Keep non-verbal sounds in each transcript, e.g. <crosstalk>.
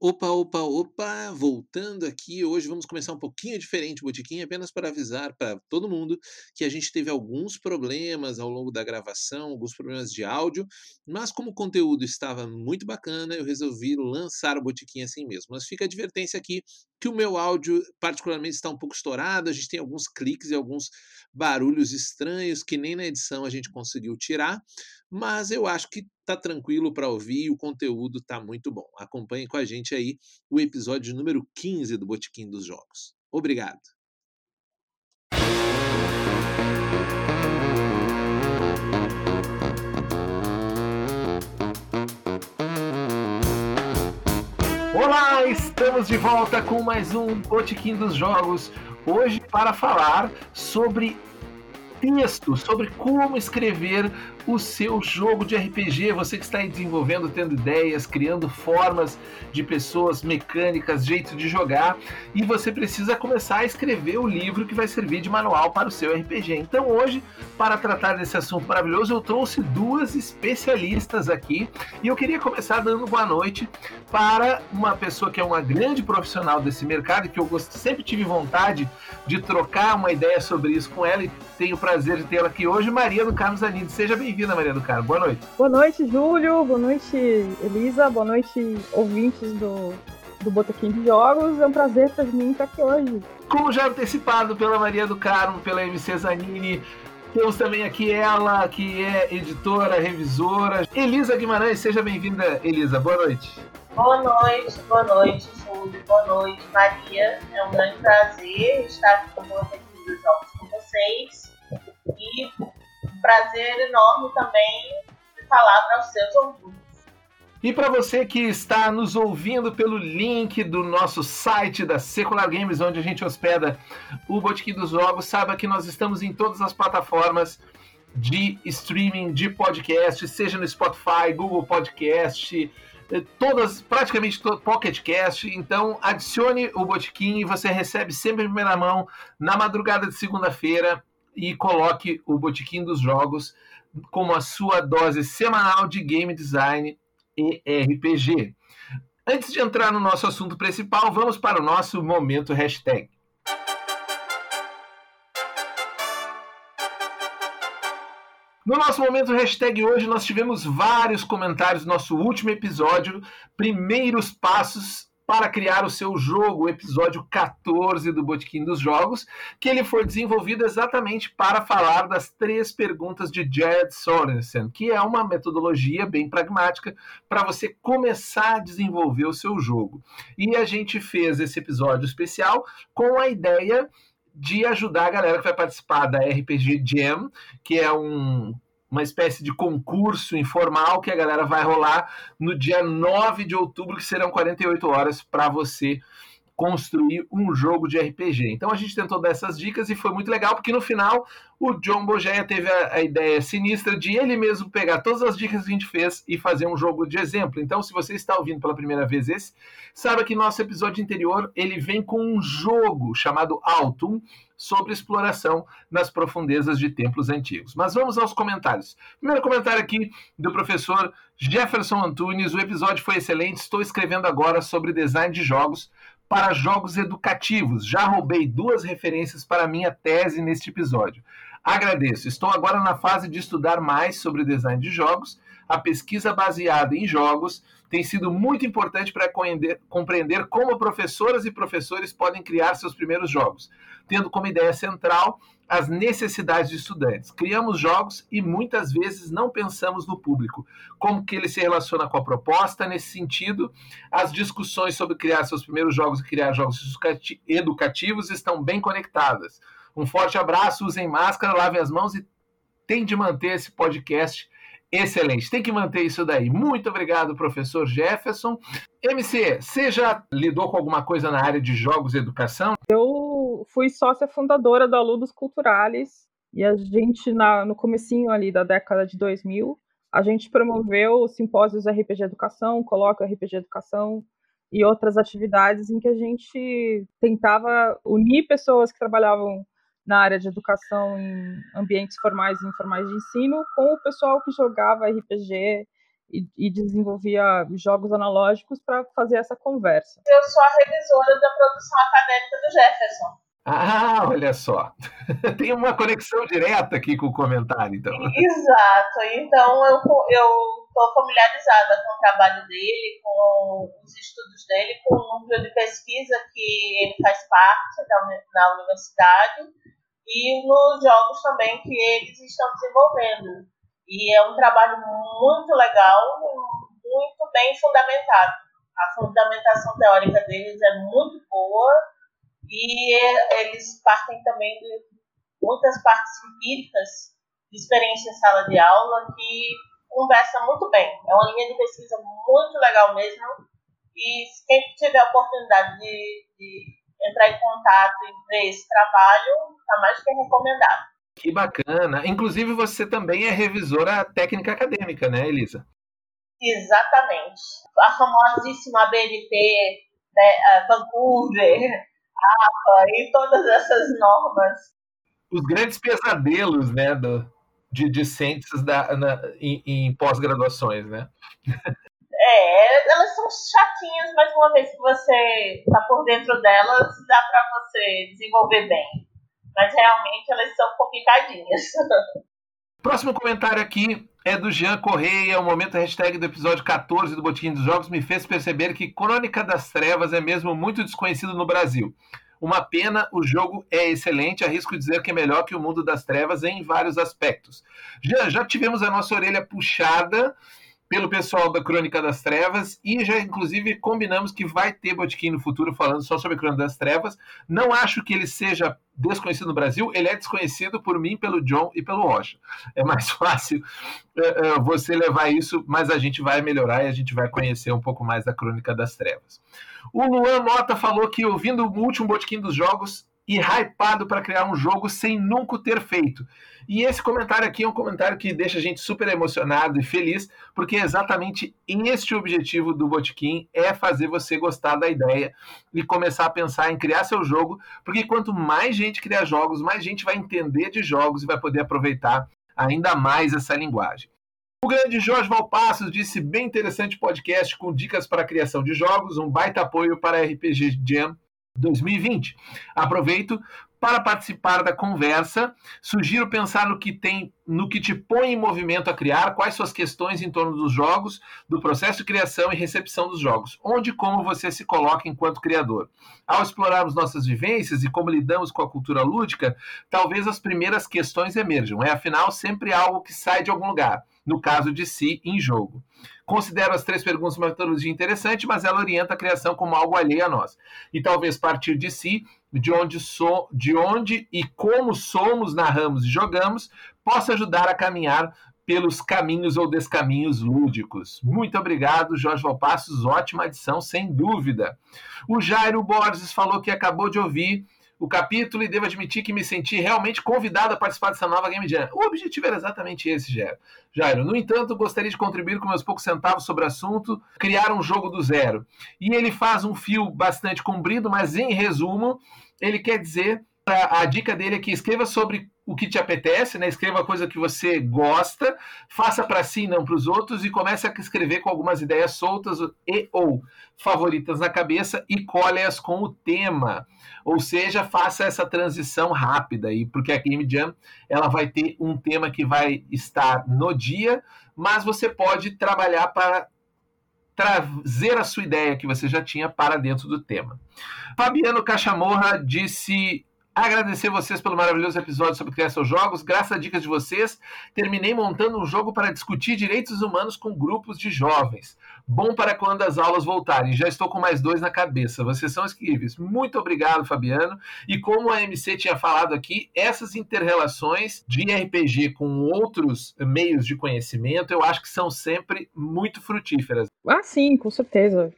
Opa, opa, opa! Voltando aqui, hoje vamos começar um pouquinho diferente o botequim, apenas para avisar para todo mundo que a gente teve alguns problemas ao longo da gravação, alguns problemas de áudio, mas como o conteúdo estava muito bacana, eu resolvi lançar o botequim assim mesmo. Mas fica a advertência aqui que o meu áudio particularmente está um pouco estourado, a gente tem alguns cliques e alguns barulhos estranhos que nem na edição a gente conseguiu tirar, mas eu acho que tá tranquilo para ouvir e o conteúdo tá muito bom. Acompanhe com a gente aí o episódio número 15 do Botequim dos Jogos. Obrigado. Olá, estamos de volta com mais um Botequim dos Jogos. Hoje para falar sobre texto, sobre como escrever o seu jogo de RPG. Você que está aí desenvolvendo, tendo ideias, criando formas de pessoas, mecânicas, jeito de jogar, e você precisa começar a escrever o livro que vai servir de manual para o seu RPG. Então, hoje, para tratar desse assunto maravilhoso, eu trouxe duas especialistas aqui e eu queria começar dando boa noite para uma pessoa que é uma grande profissional desse mercado, que eu sempre tive vontade de trocar uma ideia sobre isso com ela e tenho o prazer de tê-la aqui hoje, Maria do Carlos Anide. Seja bem bem-vinda, Maria do Carmo. Boa noite. Boa noite, Júlio. Boa noite, Elisa. Boa noite, ouvintes do, do Botequim de Jogos. É um prazer para mim estar aqui hoje. Como já antecipado pela Maria do Carmo, pela MC Zanini, temos também aqui ela, que é editora, revisora. Elisa Guimarães, seja bem-vinda, Elisa. Boa noite. Boa noite, boa noite, Júlio. Boa noite, Maria. É um grande prazer estar aqui no Botequim dos Jogos com vocês. E prazer enorme também de falar para os seus ouvintes. E para você que está nos ouvindo pelo link do nosso site da Secular Games, onde a gente hospeda o Botequim dos Jogos, saiba que nós estamos em todas as plataformas de streaming, de podcast, seja no Spotify, Google Podcast, eh, todas, praticamente todo, Pocket Cast. Então, adicione o Botequim e você recebe sempre em primeira mão, na madrugada de segunda-feira, e coloque o Botequim dos Jogos como a sua dose semanal de game design e RPG. Antes de entrar no nosso assunto principal, vamos para o nosso momento hashtag. No nosso momento hashtag hoje, nós tivemos vários comentários no nosso último episódio, primeiros passos para criar o seu jogo, o episódio 14 do Botequim dos Jogos, que ele foi desenvolvido exatamente para falar das três perguntas de Jared Sorensen, que é uma metodologia bem pragmática para você começar a desenvolver o seu jogo. E a gente fez esse episódio especial com a ideia de ajudar a galera que vai participar da RPG Jam, que é um uma espécie de concurso informal que a galera vai rolar no dia 9 de outubro, que serão 48 horas para você construir um jogo de RPG. Então a gente tentou dar essas dicas e foi muito legal, porque no final o John Bogeia teve a, a, ideia sinistra de ele mesmo pegar todas as dicas que a gente fez e fazer um jogo de exemplo. Então, se você está ouvindo pela primeira vez esse, saiba que nosso episódio anterior ele vem com um jogo chamado Altum, sobre exploração nas profundezas de templos antigos. Mas vamos aos comentários. Primeiro comentário aqui do professor Jefferson Antunes. O episódio foi excelente. Estou escrevendo agora sobre design de jogos para jogos educativos. Já roubei duas referências para minha tese neste episódio. Agradeço. Estou agora na fase de estudar mais sobre design de jogos. A pesquisa baseada em jogos tem sido muito importante para compreender como professoras e professores podem criar seus primeiros jogos, tendo como ideia central as necessidades de estudantes. Criamos jogos e muitas vezes não pensamos no público, como que ele se relaciona com a proposta. Nesse sentido, as discussões sobre criar seus primeiros jogos e criar jogos educativos estão bem conectadas. Um forte abraço, usem máscara, lavem as mãos e tem de manter esse podcast Excelente, tem que manter isso daí. Muito obrigado, professor Jefferson. MC, você já lidou com alguma coisa na área de jogos e educação? Eu fui sócia fundadora da Ludos Culturales e a gente, na, no comecinho ali da década de 2000, a gente promoveu simpósios RPG Educação, coloca RPG Educação e outras atividades em que a gente tentava unir pessoas que trabalhavam na área de educação em ambientes formais e informais de ensino com o pessoal que jogava RPG e, e desenvolvia jogos analógicos para fazer essa conversa. Eu sou a revisora da produção acadêmica do Jefferson. Ah, olha só. <laughs> Tem uma conexão direta aqui com o comentário, então. Exato. Então eu estou familiarizada com o trabalho dele, com os estudos dele, com o núcleo de pesquisa que ele faz parte da, na universidade e nos jogos também que eles estão desenvolvendo. E é um trabalho muito legal, muito bem fundamentado. A fundamentação teórica deles é muito boa e eles partem também de muitas partes empíricas de experiência em sala de aula que conversa muito bem. É uma linha de pesquisa muito legal mesmo. E quem tiver a oportunidade de, de entrar em contato e ver esse trabalho, está mais que recomendado. Que bacana. Inclusive, você também é revisora técnica acadêmica, né, Elisa? Exatamente. A famosíssima BNT, né, Vancouver, APA e todas essas normas. Os grandes pesadelos né, do, de discentes da, na, em, em pós-graduações, né? É, elas são chatinhas, mas uma vez que você está por dentro delas, dá para você desenvolver bem mas realmente elas são complicadinhas. <laughs> Próximo comentário aqui é do Jean Correia. O momento hashtag do episódio 14 do Botiquim dos Jogos me fez perceber que Crônica das Trevas é mesmo muito desconhecido no Brasil. Uma pena, o jogo é excelente, arrisco dizer que é melhor que o Mundo das Trevas em vários aspectos. Já, já tivemos a nossa orelha puxada pelo pessoal da Crônica das Trevas e já inclusive combinamos que vai ter botiquim no futuro falando só sobre Crônica das Trevas. Não acho que ele seja desconhecido no Brasil, ele é desconhecido por mim, pelo John e pelo Rocha. É mais <laughs> fácil uh, uh, você levar isso, mas a gente vai melhorar e a gente vai conhecer um pouco mais da Crônica das Trevas. O Luan Mota falou que ouvindo o último botiquim dos jogos e hypado para criar um jogo sem nunca ter feito. E esse comentário aqui é um comentário que deixa a gente super emocionado e feliz, porque é exatamente este o objetivo do Botequim, é fazer você gostar da ideia e começar a pensar em criar seu jogo, porque quanto mais gente criar jogos, mais gente vai entender de jogos e vai poder aproveitar ainda mais essa linguagem. O grande Jorge Valpassos disse bem interessante podcast com dicas para a criação de jogos, um baita apoio para a RPG Jam 2020. Aproveito para participar da conversa, sugiro pensar no que tem, no que te põe em movimento a criar, quais suas questões em torno dos jogos, do processo de criação e recepção dos jogos, onde e como você se coloca enquanto criador. Ao explorarmos nossas vivências e como lidamos com a cultura lúdica, talvez as primeiras questões emerjam. É afinal sempre algo que sai de algum lugar no caso de si, em jogo. Considero as três perguntas uma metodologia interessante, mas ela orienta a criação como algo alheio a nós. E talvez partir de si, de onde, so, de onde e como somos, narramos e jogamos, possa ajudar a caminhar pelos caminhos ou descaminhos lúdicos. Muito obrigado, Jorge Valpassos. Ótima adição, sem dúvida. O Jairo Borges falou que acabou de ouvir o capítulo e devo admitir que me senti realmente convidado a participar dessa nova Game Jam. O objetivo era exatamente esse, Jairo. Jairo. No entanto, gostaria de contribuir com meus poucos centavos sobre o assunto, criar um jogo do zero. E ele faz um fio bastante comprido, mas em resumo, ele quer dizer a dica dele é que escreva sobre o que te apetece, né? Escreva a coisa que você gosta, faça para si, não para os outros, e comece a escrever com algumas ideias soltas e ou favoritas na cabeça e colhe-as com o tema. Ou seja, faça essa transição rápida aí, porque a Game Jam ela vai ter um tema que vai estar no dia, mas você pode trabalhar para trazer a sua ideia que você já tinha para dentro do tema. Fabiano Cachamorra disse agradecer vocês pelo maravilhoso episódio sobre criar seus jogos. Graças a dicas de vocês, terminei montando um jogo para discutir direitos humanos com grupos de jovens. Bom para quando as aulas voltarem. Já estou com mais dois na cabeça. Vocês são incríveis. Muito obrigado, Fabiano. E como a MC tinha falado aqui, essas interrelações de RPG com outros meios de conhecimento, eu acho que são sempre muito frutíferas. Ah, sim, com certeza.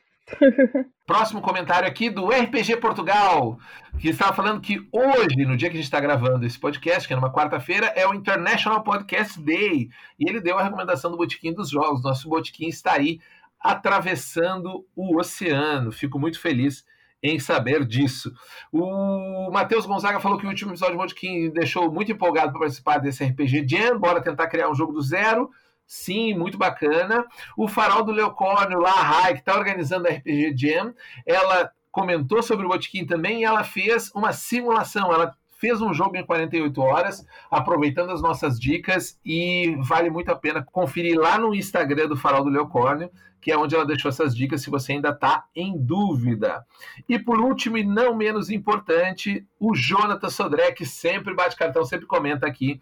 Próximo comentário aqui do RPG Portugal, que estava falando que hoje, no dia que a gente está gravando esse podcast, que é numa quarta-feira, é o International Podcast Day. E ele deu a recomendação do Botiquim dos Jogos. Nosso Botiquim está aí atravessando o oceano. Fico muito feliz em saber disso. O Matheus Gonzaga falou que o último episódio do Botiquim deixou muito empolgado para participar desse RPG Jam. Bora tentar criar um jogo do zero Sim, muito bacana. O Farol do Leocórnio, lá, a Rai, que está organizando a RPG Jam, ela comentou sobre o Botequim também e ela fez uma simulação. Ela fez um jogo em 48 horas, aproveitando as nossas dicas, e vale muito a pena conferir lá no Instagram do Farol do Leocórnio, que é onde ela deixou essas dicas, se você ainda está em dúvida. E por último, e não menos importante, o Jonathan Sodré, que sempre bate cartão, sempre comenta aqui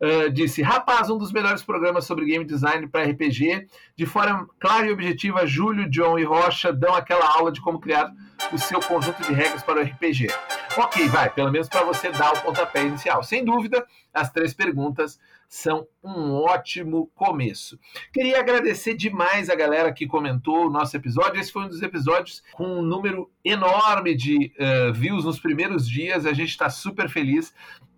Uh, disse: Rapaz, um dos melhores programas sobre game design para RPG. De forma clara e objetiva, Júlio, John e Rocha dão aquela aula de como criar o seu conjunto de regras para o RPG. Ok, vai, pelo menos para você dar o pontapé inicial. Sem dúvida, as três perguntas são um ótimo começo. Queria agradecer demais a galera que comentou o nosso episódio. Esse foi um dos episódios com um número enorme de uh, views nos primeiros dias. A gente está super feliz.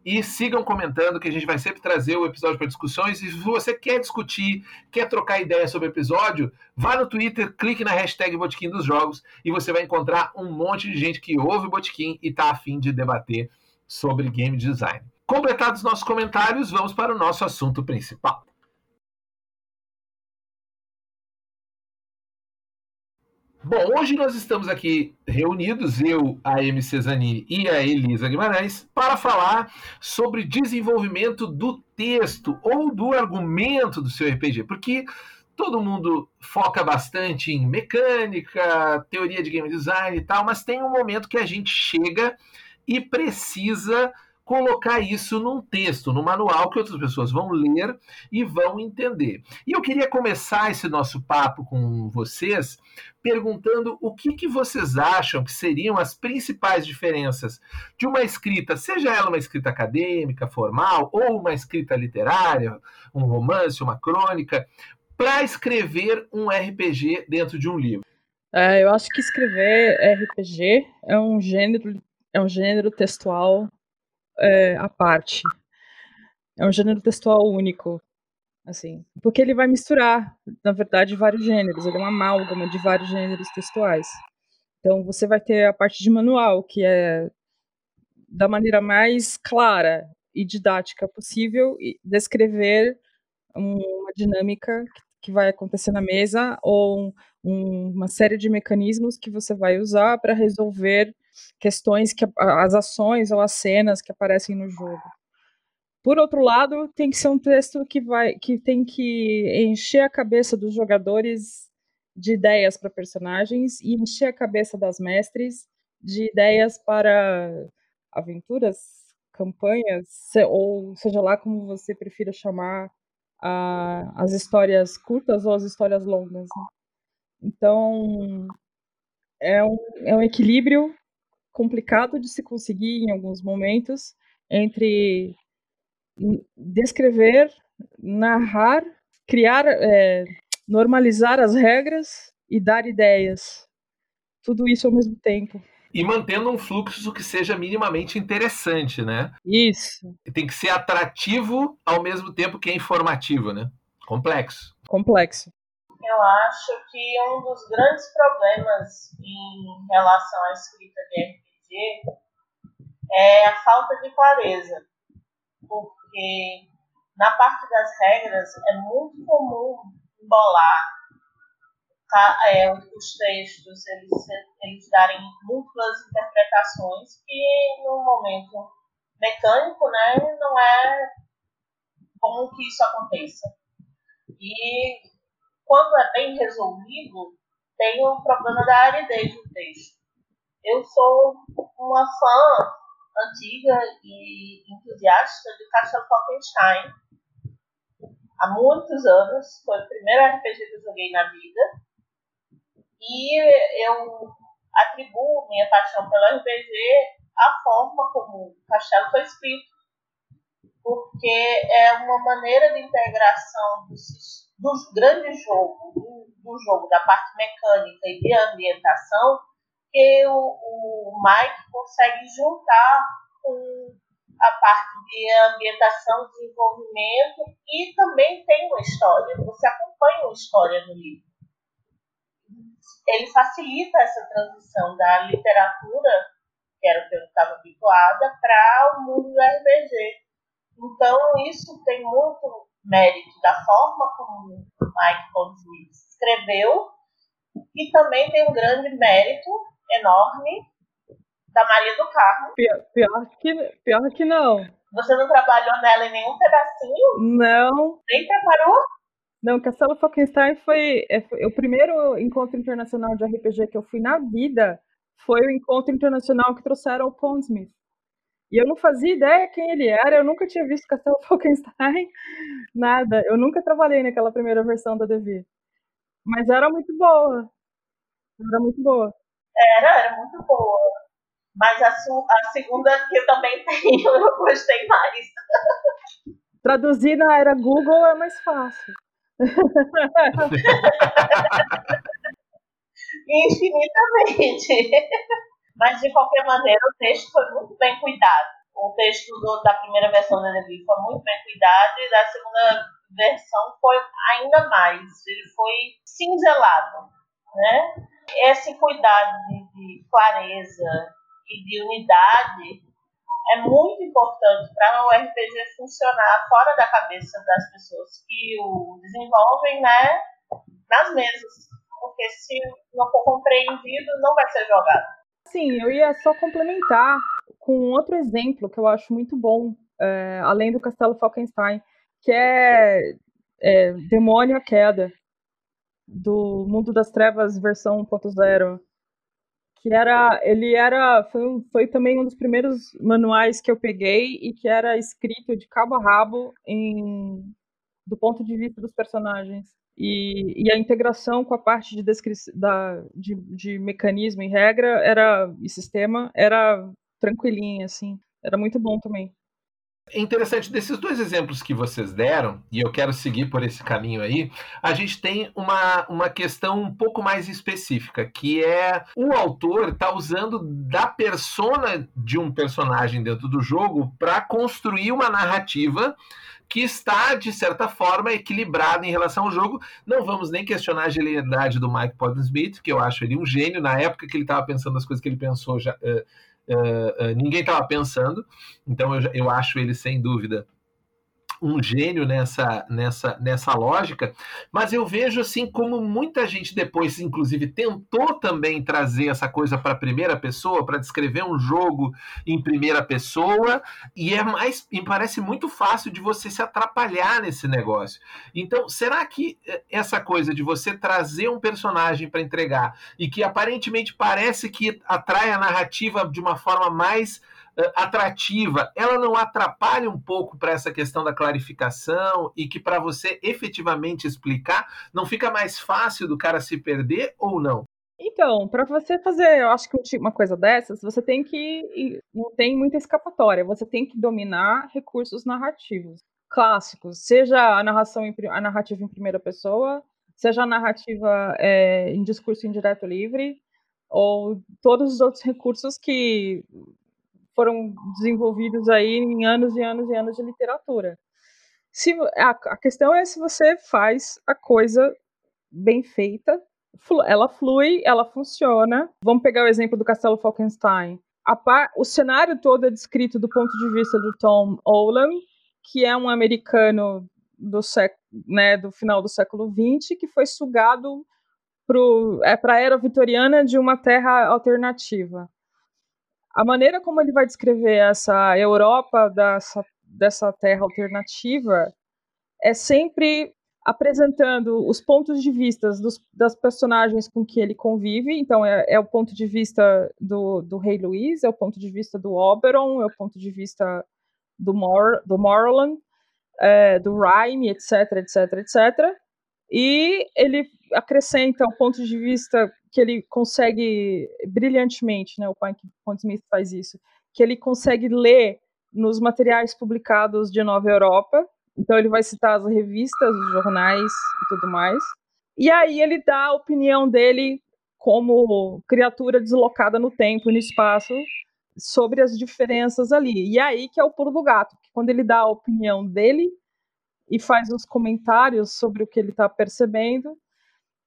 E sigam comentando que a gente vai sempre trazer o episódio para discussões. E se você quer discutir, quer trocar ideia sobre o episódio, vá no Twitter, clique na hashtag Botequim dos Jogos e você vai encontrar um monte de gente que ouve o Botequim e está afim de debater sobre game design. Completados nossos comentários, vamos para o nosso assunto principal. Bom, hoje nós estamos aqui reunidos, eu, a MC Zanini e a Elisa Guimarães, para falar sobre desenvolvimento do texto ou do argumento do seu RPG, porque todo mundo foca bastante em mecânica, teoria de game design e tal, mas tem um momento que a gente chega e precisa colocar isso num texto, num manual que outras pessoas vão ler e vão entender. E eu queria começar esse nosso papo com vocês perguntando o que, que vocês acham que seriam as principais diferenças de uma escrita, seja ela uma escrita acadêmica, formal, ou uma escrita literária, um romance, uma crônica, para escrever um RPG dentro de um livro. É, eu acho que escrever RPG é um gênero, é um gênero textual é, à parte. É um gênero textual único, assim, porque ele vai misturar, na verdade, vários gêneros. Ele é uma amálgama de vários gêneros textuais. Então você vai ter a parte de manual, que é da maneira mais clara e didática possível descrever uma dinâmica que vai acontecer na mesa ou um, uma série de mecanismos que você vai usar para resolver questões que as ações ou as cenas que aparecem no jogo. Por outro lado, tem que ser um texto que vai que tem que encher a cabeça dos jogadores de ideias para personagens e encher a cabeça das mestres de ideias para aventuras, campanhas, ou seja lá como você prefira chamar a, as histórias curtas ou as histórias longas. Né? Então, é um, é um equilíbrio complicado de se conseguir em alguns momentos entre descrever, narrar, criar, é, normalizar as regras e dar ideias. Tudo isso ao mesmo tempo. E mantendo um fluxo que seja minimamente interessante, né? Isso. Tem que ser atrativo ao mesmo tempo que é informativo, né? Complexo. Complexo. Eu acho que um dos grandes problemas em relação à escrita de RPG é a falta de clareza. Porque na parte das regras é muito comum embolar é, os textos, eles, eles darem múltiplas interpretações que no momento mecânico né, não é comum que isso aconteça. E quando é bem resolvido, tem o problema da aridez do texto. Eu sou uma fã antiga e entusiasta de Castle Falkenstein. Há muitos anos, foi o primeiro RPG que eu joguei na vida. E eu atribuo minha paixão pelo RPG à forma como o castelo foi escrito, porque é uma maneira de integração dos do grande jogo, do, do, jogo, da parte mecânica e de ambientação, que o, o Mike consegue juntar com a parte de ambientação, desenvolvimento e também tem uma história. Você acompanha uma história no livro. Ele facilita essa transição da literatura, que era o que eu estava habituada, para o mundo do RPG. Então, isso tem muito mérito da forma como o Mike Ponzi escreveu e também tem um grande mérito enorme da Maria do Carmo. Pior, pior, que, pior que não. Você não trabalhou nela em nenhum pedacinho? Não. Nem preparou? Não, Castelo Falkenstein foi, é, foi, o primeiro encontro internacional de RPG que eu fui na vida. Foi o encontro internacional que trouxeram o Pondsmith. E eu não fazia ideia quem ele era, eu nunca tinha visto Castelo <laughs> Falkenstein, nada. Eu nunca trabalhei naquela primeira versão da Devi. Mas era muito boa. Era muito boa. Era, era muito boa. Mas a, a segunda que eu também <laughs> tenho, eu gostei mais. Traduzir na era Google é mais fácil. <laughs> Infinitamente. Mas, de qualquer maneira, o texto foi muito bem cuidado. O texto do, da primeira versão da Levi foi muito bem cuidado e da segunda versão foi ainda mais. Ele foi cinzelado. Né? Esse cuidado de, de clareza e de unidade é muito importante para o RPG funcionar fora da cabeça das pessoas que o desenvolvem, né, nas mesas. Porque se não for compreendido, não vai ser jogado. Sim, eu ia só complementar com outro exemplo que eu acho muito bom, é, além do Castelo Falkenstein, que é, é Demônio a Queda, do Mundo das Trevas versão 1.0 que era ele era foi, foi também um dos primeiros manuais que eu peguei e que era escrito de cabo a rabo em do ponto de vista dos personagens e, e a integração com a parte de, da, de, de mecanismo e regra era e sistema era tranquilinha assim. Era muito bom também. É interessante, desses dois exemplos que vocês deram, e eu quero seguir por esse caminho aí, a gente tem uma, uma questão um pouco mais específica, que é o autor está usando da persona de um personagem dentro do jogo para construir uma narrativa que está, de certa forma, equilibrada em relação ao jogo. Não vamos nem questionar a genialidade do Mike Podden-Smith, que eu acho ele um gênio. Na época que ele estava pensando as coisas que ele pensou, já, uh, uh, uh, ninguém estava pensando, então eu, eu acho ele sem dúvida um gênio nessa, nessa, nessa lógica, mas eu vejo assim como muita gente depois, inclusive, tentou também trazer essa coisa para a primeira pessoa, para descrever um jogo em primeira pessoa, e é mais, me parece muito fácil de você se atrapalhar nesse negócio. Então, será que eh, essa coisa de você trazer um personagem para entregar e que aparentemente parece que atrai a narrativa de uma forma mais atrativa, ela não atrapalha um pouco para essa questão da clarificação e que para você efetivamente explicar, não fica mais fácil do cara se perder ou não? Então, para você fazer, eu acho que uma coisa dessas, você tem que não tem muita escapatória, você tem que dominar recursos narrativos clássicos, seja a narração em, a narrativa em primeira pessoa, seja a narrativa é, em discurso indireto livre, ou todos os outros recursos que foram desenvolvidos aí em anos e anos e anos de literatura. Se, a, a questão é se você faz a coisa bem feita, ela flui, ela funciona. Vamos pegar o exemplo do Castelo Falkenstein. Par, o cenário todo é descrito do ponto de vista do Tom Olam, que é um americano do, né, do final do século XX, que foi sugado para é, a era vitoriana de uma terra alternativa a maneira como ele vai descrever essa Europa dessa, dessa terra alternativa é sempre apresentando os pontos de vista dos, das personagens com que ele convive. Então, é, é, o ponto de vista do, do rei Luís, é o ponto de vista do Oberon, é o ponto de vista do, Mor, do Morland, é, do Rhyme, etc, etc, etc. E ele acrescenta o ponto de vista que ele consegue brilhantemente, né, o Point Smith faz isso, que ele consegue ler nos materiais publicados de Nova Europa. Então ele vai citar as revistas, os jornais e tudo mais. E aí ele dá a opinião dele como criatura deslocada no tempo e no espaço sobre as diferenças ali. E aí que é o pulo do gato, que quando ele dá a opinião dele e faz os comentários sobre o que ele está percebendo,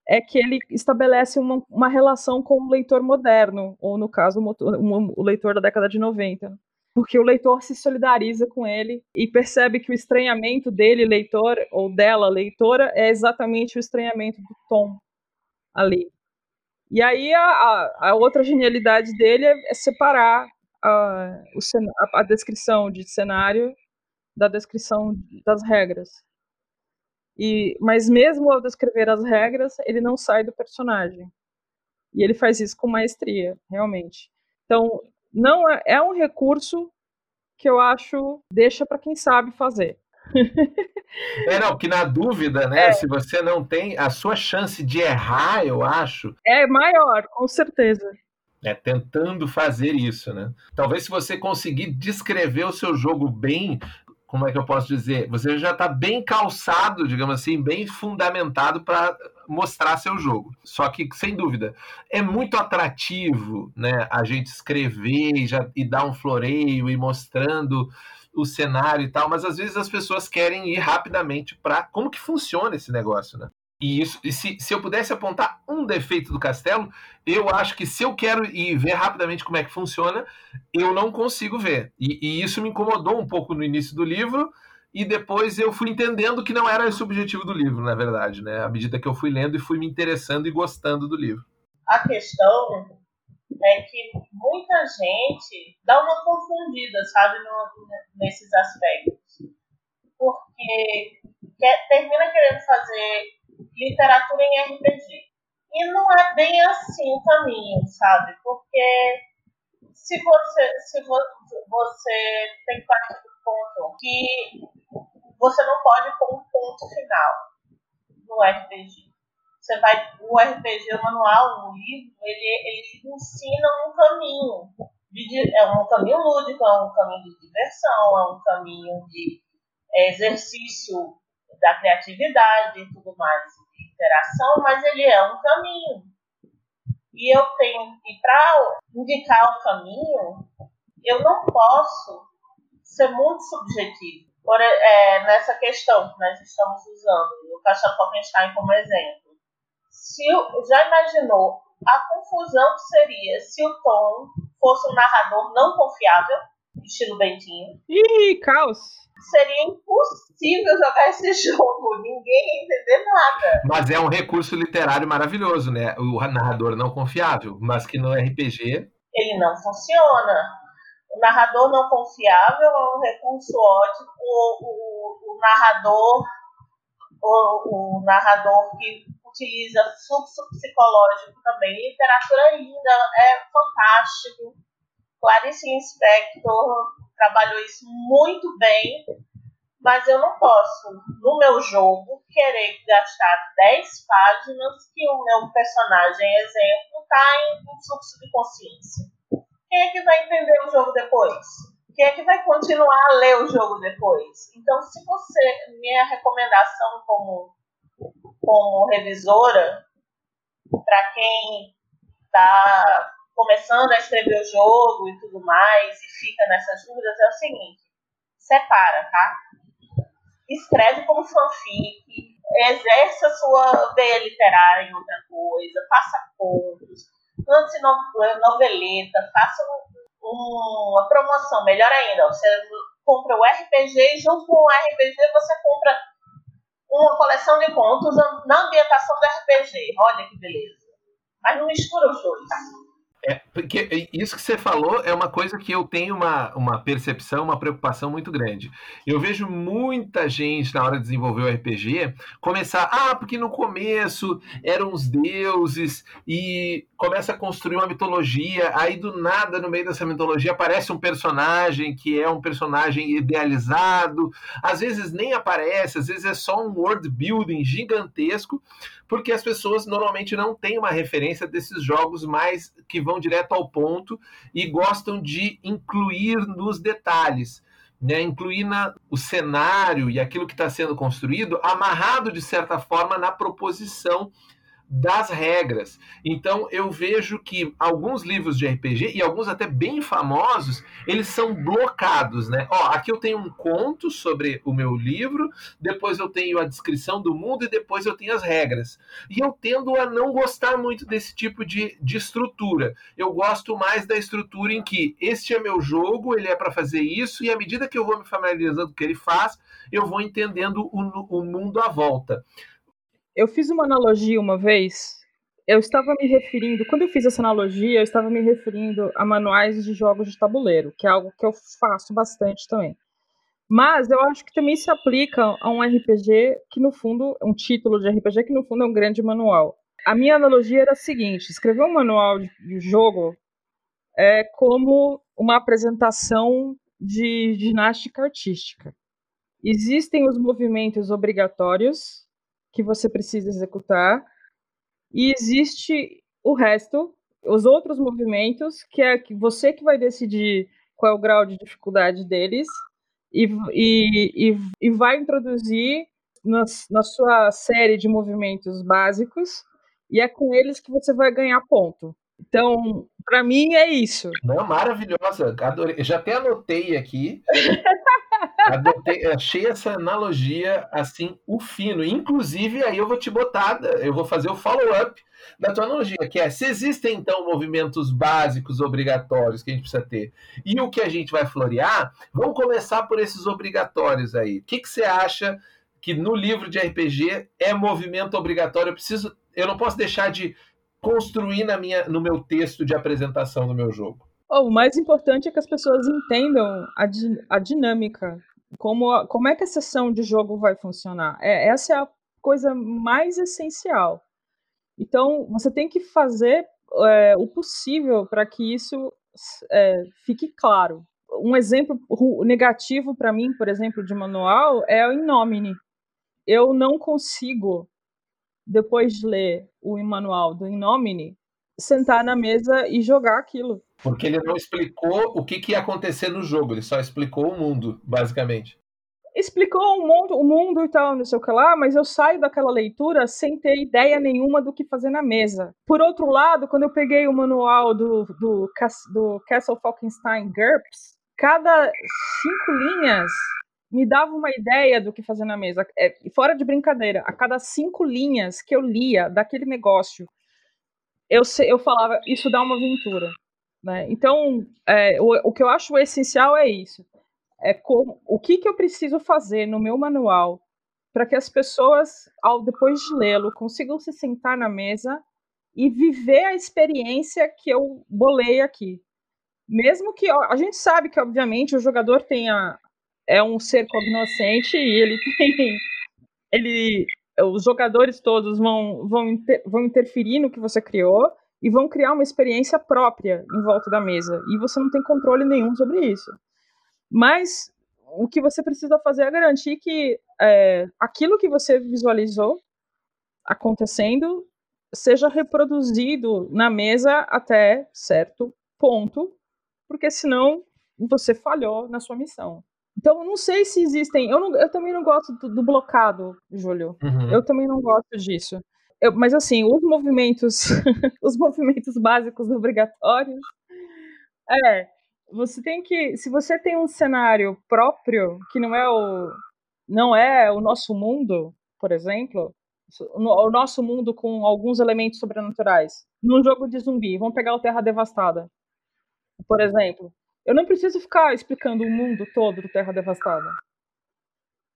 é que ele estabelece uma, uma relação com o leitor moderno, ou no caso, o, o leitor da década de 90. porque o leitor se solidariza com ele e percebe que o estranhamento dele, leitor, ou dela, leitora, é exatamente o estranhamento do Tom ali. E aí a, a, outra genialidade dele é, é separar a, o, a, descrição de cenário da descrição das regras. E, mas mesmo ao descrever as regras, ele não sai do personagem. E ele faz isso com maestria, realmente. Então, não é, é um recurso que eu acho deixa para quem sabe fazer. <laughs> é, não, que na dúvida, né? É. Se você não tem, a sua chance de errar, eu acho. É maior, com certeza. É, tentando fazer isso, né? Talvez se você conseguir descrever o seu jogo bem, como é que eu posso dizer? Você já está bem calçado, digamos assim, bem fundamentado para mostrar seu jogo. Só que, sem dúvida, é muito atrativo né, a gente escrever e, já, e dar um floreio e mostrando o cenário e tal, mas às vezes as pessoas querem ir rapidamente para como que funciona esse negócio, né? E isso, e se, se eu pudesse apontar um defeito do castelo, eu acho que se eu quero ir ver rapidamente como é que funciona, eu não consigo ver. E, e isso me incomodou um pouco no início do livro, e depois eu fui entendendo que não era esse o objetivo do livro, na verdade, né? À medida que eu fui lendo e fui me interessando e gostando do livro. A questão é que muita gente dá uma confundida, sabe, no, nesses aspectos. Porque quer, termina querendo fazer literatura em RPG. E não é bem assim o caminho, sabe? Porque se você, se você tem partir do ponto que você não pode pôr um ponto final no RPG. Você vai, o RPG, o manual, o livro, ele, ele ensina um caminho. De, é um caminho lúdico, é um caminho de diversão, é um caminho de é, exercício da criatividade e tudo mais, de interação, mas ele é um caminho. E eu tenho, e para indicar o caminho, eu não posso ser muito subjetivo. Por, é, nessa questão que nós estamos usando, o Caixa Falkenstein como exemplo. Se, já imaginou a confusão que seria se o Tom fosse um narrador não confiável, estilo Bentinho? Ih, caos! Seria impossível jogar esse jogo, ninguém ia entender nada. Mas é um recurso literário maravilhoso, né? O narrador não confiável, mas que no RPG. Ele não funciona o narrador não confiável é um recurso ótimo. O, o, o narrador, o, o, narrador que utiliza fluxo psicológico também. Literatura linda, é fantástico. Clarice Inspector trabalhou isso muito bem, mas eu não posso, no meu jogo, querer gastar 10 páginas que o meu personagem exemplo está em um fluxo de consciência quem é que vai entender o jogo depois? Quem é que vai continuar a ler o jogo depois? Então, se você, minha recomendação como, como revisora, para quem está começando a escrever o jogo e tudo mais, e fica nessas dúvidas, é o seguinte: separa, tá? Escreve como fanfic, exerça sua veia literária em outra coisa, faça contos, lance noveleta, faça um, uma promoção, melhor ainda, você compra o RPG e junto com o RPG você compra uma coleção de contos na ambientação do RPG. Olha que beleza. Mas não mistura os dois. É, porque isso que você falou é uma coisa que eu tenho uma, uma percepção, uma preocupação muito grande. Eu vejo muita gente na hora de desenvolver o RPG começar, ah, porque no começo eram os deuses e começa a construir uma mitologia, aí do nada no meio dessa mitologia aparece um personagem que é um personagem idealizado, às vezes nem aparece, às vezes é só um world building gigantesco porque as pessoas normalmente não têm uma referência desses jogos mais que vão direto ao ponto e gostam de incluir nos detalhes. Né, incluir na, o cenário e aquilo que está sendo construído amarrado de certa forma na proposição das regras. Então eu vejo que alguns livros de RPG e alguns até bem famosos, eles são blocados, né? Ó, aqui eu tenho um conto sobre o meu livro, depois eu tenho a descrição do mundo e depois eu tenho as regras. E eu tendo a não gostar muito desse tipo de, de estrutura. Eu gosto mais da estrutura em que este é meu jogo, ele é para fazer isso e à medida que eu vou me familiarizando com o que ele faz, eu vou entendendo o, o mundo à volta. Eu fiz uma analogia uma vez. Eu estava me referindo, quando eu fiz essa analogia, eu estava me referindo a manuais de jogos de tabuleiro, que é algo que eu faço bastante também. Mas eu acho que também se aplica a um RPG que, no fundo, um título de RPG que, no fundo, é um grande manual. A minha analogia era a seguinte: escrever um manual de jogo é como uma apresentação de ginástica artística. Existem os movimentos obrigatórios que você precisa executar e existe o resto, os outros movimentos, que é você que vai decidir qual é o grau de dificuldade deles e, e, e, e vai introduzir na, na sua série de movimentos básicos e é com eles que você vai ganhar ponto. Então, para mim é isso. Não, maravilhosa. Adorei. Já até anotei aqui. <laughs> Adotei, achei essa analogia assim, o fino. Inclusive, aí eu vou te botar, eu vou fazer o follow-up da tua analogia, que é se existem então movimentos básicos obrigatórios que a gente precisa ter e o que a gente vai florear, vamos começar por esses obrigatórios aí. O que, que você acha que no livro de RPG é movimento obrigatório? Eu preciso, eu não posso deixar de construir na minha, no meu texto de apresentação do meu jogo. Oh, o mais importante é que as pessoas entendam a, di a dinâmica como, como é que a sessão de jogo vai funcionar? É, essa é a coisa mais essencial. Então, você tem que fazer é, o possível para que isso é, fique claro. Um exemplo negativo para mim, por exemplo, de manual é o Innomine. Eu não consigo, depois de ler o manual do Innomine, sentar na mesa e jogar aquilo. Porque ele não explicou o que, que ia acontecer no jogo, ele só explicou o mundo, basicamente. Explicou o mundo, o mundo e tal, não sei o que lá, mas eu saio daquela leitura sem ter ideia nenhuma do que fazer na mesa. Por outro lado, quando eu peguei o manual do, do, do Castle Falkenstein GURPS, cada cinco linhas me dava uma ideia do que fazer na mesa. É, fora de brincadeira, a cada cinco linhas que eu lia daquele negócio, eu, eu falava, isso dá uma aventura. Né? Então, é, o, o que eu acho essencial é isso. É como, o que, que eu preciso fazer no meu manual para que as pessoas, ao depois de lê-lo, consigam se sentar na mesa e viver a experiência que eu bolei aqui. Mesmo que a gente sabe que, obviamente, o jogador tenha é um ser cognoscente e ele <laughs> tem ele os jogadores todos vão vão, inter, vão interferir no que você criou e vão criar uma experiência própria em volta da mesa. E você não tem controle nenhum sobre isso. Mas o que você precisa fazer é garantir que é, aquilo que você visualizou acontecendo seja reproduzido na mesa até certo ponto, porque senão você falhou na sua missão. Então, não sei se existem. Eu, não, eu também não gosto do, do blocado, Júlio. Uhum. Eu também não gosto disso. Mas assim, os movimentos, <laughs> os movimentos básicos obrigatórios, é, você tem que, se você tem um cenário próprio que não é o, não é o nosso mundo, por exemplo, o nosso mundo com alguns elementos sobrenaturais, num jogo de zumbi, vamos pegar o Terra Devastada, por exemplo, eu não preciso ficar explicando o mundo todo do Terra Devastada.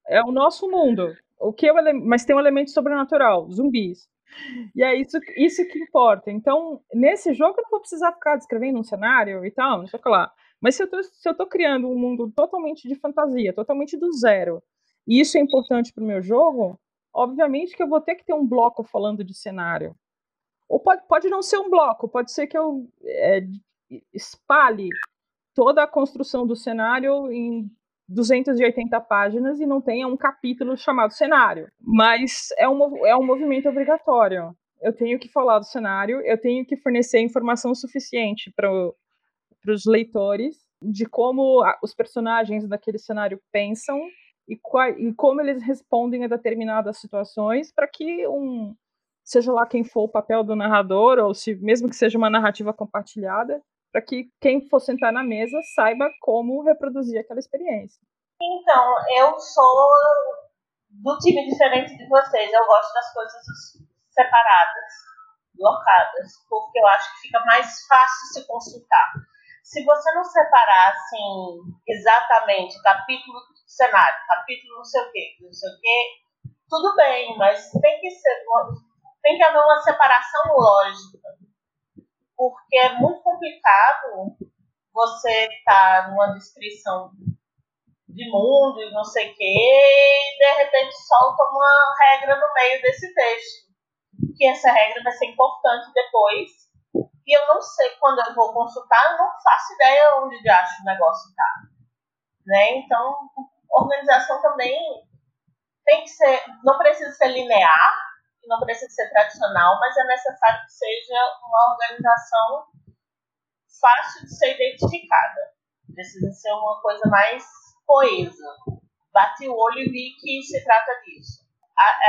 É o nosso mundo. O que é mas tem um elemento sobrenatural, zumbis. E é isso, isso que importa. Então, nesse jogo eu não vou precisar ficar descrevendo um cenário e tal, não sei o que lá. Mas se eu, tô, se eu tô criando um mundo totalmente de fantasia, totalmente do zero, e isso é importante pro meu jogo, obviamente que eu vou ter que ter um bloco falando de cenário. Ou pode, pode não ser um bloco, pode ser que eu é, espalhe toda a construção do cenário em 280 páginas e não tenha um capítulo chamado cenário. Mas é um, é um movimento obrigatório. Eu tenho que falar do cenário, eu tenho que fornecer informação suficiente para os leitores de como os personagens daquele cenário pensam e, qual, e como eles respondem a determinadas situações para que um seja lá quem for o papel do narrador, ou se mesmo que seja uma narrativa compartilhada, para que quem for sentar na mesa saiba como reproduzir aquela experiência. Então, eu sou do time diferente de vocês. Eu gosto das coisas separadas, locadas, porque eu acho que fica mais fácil se consultar. Se você não separar assim exatamente capítulo cenário, capítulo não sei o quê, não sei o quê, tudo bem, mas tem que ser tem que haver uma separação lógica, porque é muito complicado você estar tá numa descrição de mundo e não sei o quê, e de repente solta uma regra no meio desse texto. Que essa regra vai ser importante depois. E eu não sei quando eu vou consultar, eu não faço ideia onde de acho o negócio está. Né? Então, organização também tem que ser, não precisa ser linear, não precisa ser tradicional, mas é necessário que seja uma organização fácil de ser identificada. Precisa ser uma coisa mais coesa. Bati o olho e vi que se trata disso.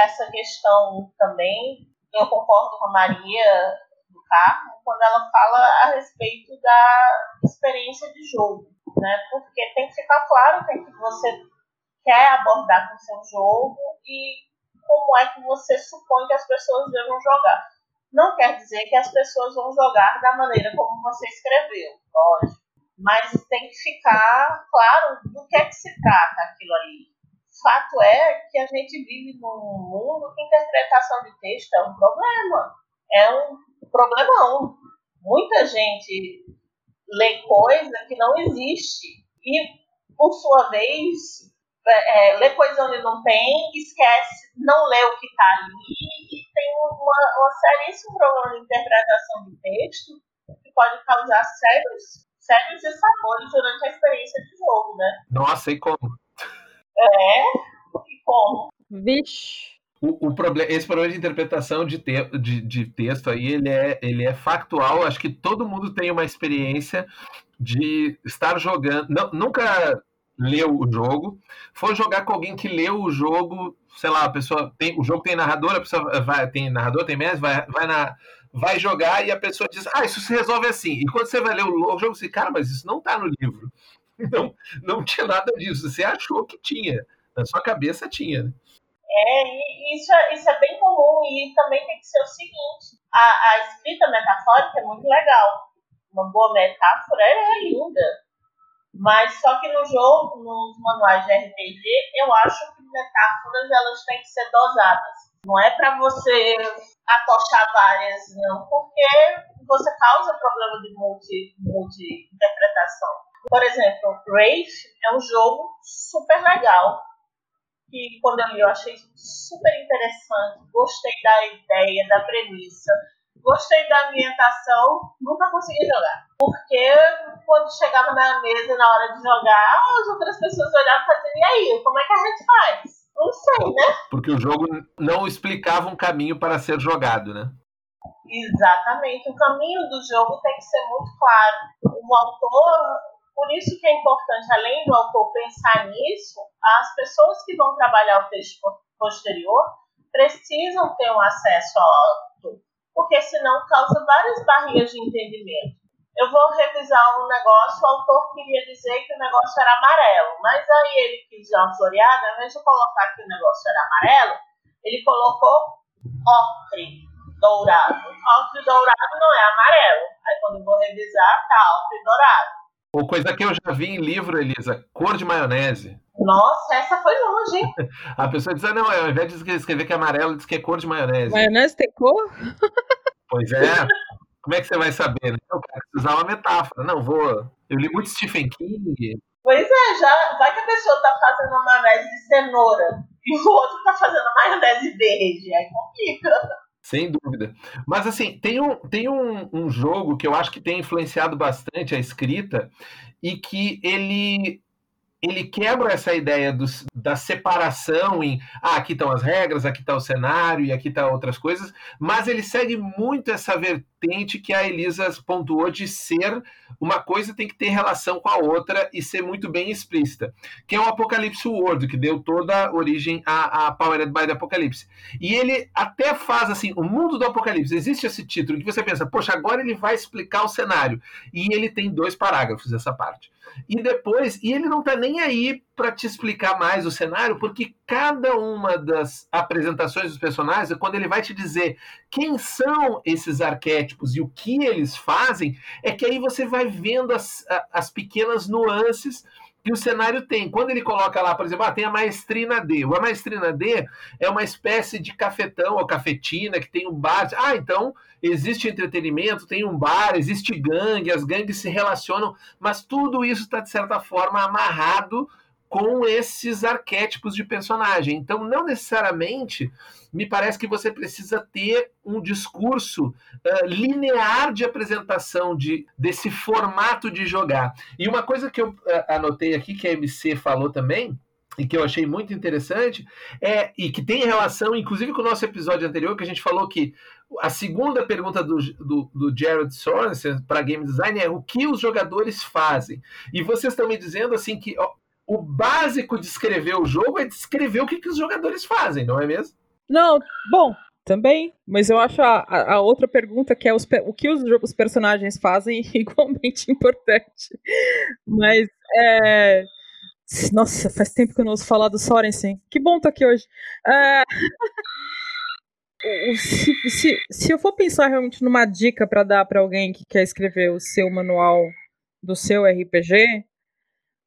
essa questão também, eu concordo com a Maria do Carmo quando ela fala a respeito da experiência de jogo, né? Porque tem que ficar claro o que, é que você quer abordar com o seu jogo e como é que você supõe que as pessoas devam jogar. Não quer dizer que as pessoas vão jogar da maneira como você escreveu, lógico. Mas tem que ficar claro do que é que se trata aquilo ali. Fato é que a gente vive num mundo que interpretação de texto é um problema. É um problemão. Muita gente lê coisa que não existe. E, por sua vez, é, lê coisa onde não tem, esquece, não lê o que está ali e tem uma, uma seríssimo problema de interpretação de texto que pode causar sérios, sérios dissabores durante a experiência de jogo, né? Nossa, e como? É, e como? Vixe. O, o problema, esse problema de interpretação de, te, de, de, texto aí, ele é, ele é factual. Acho que todo mundo tem uma experiência de estar jogando. Não, nunca leu o jogo, for jogar com alguém que leu o jogo, sei lá, a pessoa tem, o jogo tem narrador, a pessoa vai, tem narrador, tem mestre, vai, vai na vai jogar e a pessoa diz, ah, isso se resolve assim. E quando você vai ler o, jogo, você, cara, mas isso não está no livro. <laughs> Não, não tinha nada disso. Você achou que tinha. Na sua cabeça tinha. Né? É, isso, é, isso é bem comum e também tem que ser o seguinte, a, a escrita metafórica é muito legal. Uma boa metáfora é linda mas só que no jogo, nos manuais de RPG, eu acho que metáforas elas têm que ser dosadas. Não é para você atochar várias, não, porque você causa problema de multi, multi interpretação. Por exemplo, Wraith é um jogo super legal. Que quando eu li eu achei super interessante. Gostei da ideia, da premissa Gostei da ambientação, nunca consegui jogar. Porque quando chegava na mesa na hora de jogar, as outras pessoas olhavam e faziam, e aí, como é que a gente faz? Não sei, né? Porque o jogo não explicava um caminho para ser jogado, né? Exatamente. O caminho do jogo tem que ser muito claro. O autor, por isso que é importante, além do autor pensar nisso, as pessoas que vão trabalhar o texto posterior precisam ter um acesso ao porque senão causa várias barreiras de entendimento. Eu vou revisar um negócio, o autor queria dizer que o negócio era amarelo, mas aí ele quis dar uma floreada, ao invés de colocar que o negócio era amarelo, ele colocou ocre dourado. Ocre dourado não é amarelo. Aí quando eu vou revisar, tá ocre dourado. Ou coisa que eu já vi em livro, Elisa, cor de maionese. Nossa, essa foi longe, hein? <laughs> A pessoa diz, ah, não, ao invés de escrever que é amarelo, diz que é cor de maionese. Maionese tem cor? Pois é. Como é que você vai saber? Né? Eu quero usar uma metáfora. Não, vou. Eu li muito Stephen King. Pois é, já vai que a pessoa tá fazendo uma maionese de cenoura e o outro tá fazendo maionese verde. Aí complica. Sem dúvida. Mas assim, tem, um, tem um, um jogo que eu acho que tem influenciado bastante a escrita e que ele ele quebra essa ideia dos, da separação em ah, aqui estão as regras, aqui está o cenário e aqui estão tá outras coisas, mas ele segue muito essa vertente que a Elisa pontuou de ser uma coisa tem que ter relação com a outra e ser muito bem explícita, que é o Apocalipse World, que deu toda a origem a, a Powered by the Apocalipse. E ele até faz assim, o mundo do Apocalipse, existe esse título que você pensa, poxa, agora ele vai explicar o cenário. E ele tem dois parágrafos essa parte. E depois, e ele não está nem aí para te explicar mais o cenário, porque cada uma das apresentações dos personagens, quando ele vai te dizer quem são esses arquétipos e o que eles fazem, é que aí você vai vendo as, as pequenas nuances que o cenário tem. Quando ele coloca lá, por exemplo, ah, tem a maestrina D. A maestrina D é uma espécie de cafetão ou cafetina que tem um bar. Ah, então existe entretenimento, tem um bar, existe gangue, as gangues se relacionam, mas tudo isso está, de certa forma, amarrado com esses arquétipos de personagem. Então, não necessariamente me parece que você precisa ter um discurso uh, linear de apresentação de, desse formato de jogar. E uma coisa que eu uh, anotei aqui, que a MC falou também, e que eu achei muito interessante, é, e que tem relação, inclusive, com o nosso episódio anterior, que a gente falou que a segunda pergunta do, do, do Jared Sorensen para game design é o que os jogadores fazem. E vocês estão me dizendo assim que o básico de escrever o jogo é descrever o que, que os jogadores fazem, não é mesmo? Não, bom, também, mas eu acho a, a outra pergunta, que é os, o que os, os personagens fazem, <laughs> igualmente importante. Mas, é... Nossa, faz tempo que eu não ouço falar do Sorensen. Que bom estar aqui hoje. É... <laughs> Se, se, se eu for pensar realmente numa dica para dar para alguém que quer escrever o seu manual do seu RPG,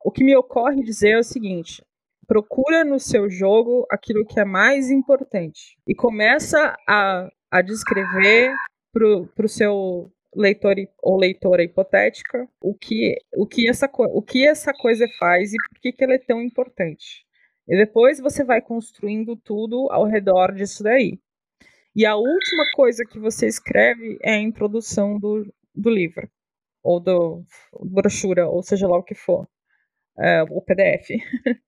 o que me ocorre dizer é o seguinte: procura no seu jogo aquilo que é mais importante e começa a, a descrever para o seu leitor ou leitora hipotética o que, o, que essa, o que essa coisa faz e por que, que ela é tão importante. E depois você vai construindo tudo ao redor disso daí. E a última coisa que você escreve é a introdução do, do livro, ou do brochura, ou seja lá o que for, é, o PDF. <laughs>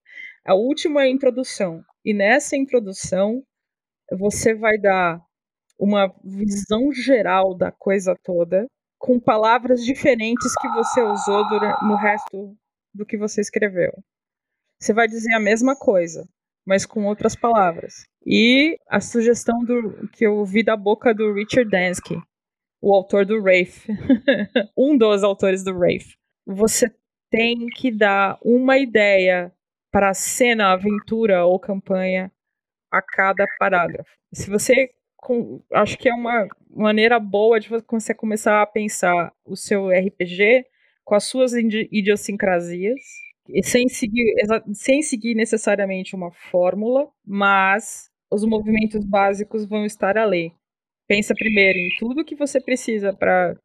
a última é a introdução. E nessa introdução, você vai dar uma visão geral da coisa toda, com palavras diferentes que você usou no resto do que você escreveu. Você vai dizer a mesma coisa, mas com outras palavras. E a sugestão do, que eu ouvi da boca do Richard Dansky, o autor do Wraith, <laughs> um dos autores do Wraith. Você tem que dar uma ideia para cena, aventura ou campanha a cada parágrafo. Se você acho que é uma maneira boa de você começar a pensar o seu RPG com as suas idiosincrasias sem seguir, sem seguir necessariamente uma fórmula, mas os movimentos básicos vão estar ali. Pensa primeiro em tudo que você precisa para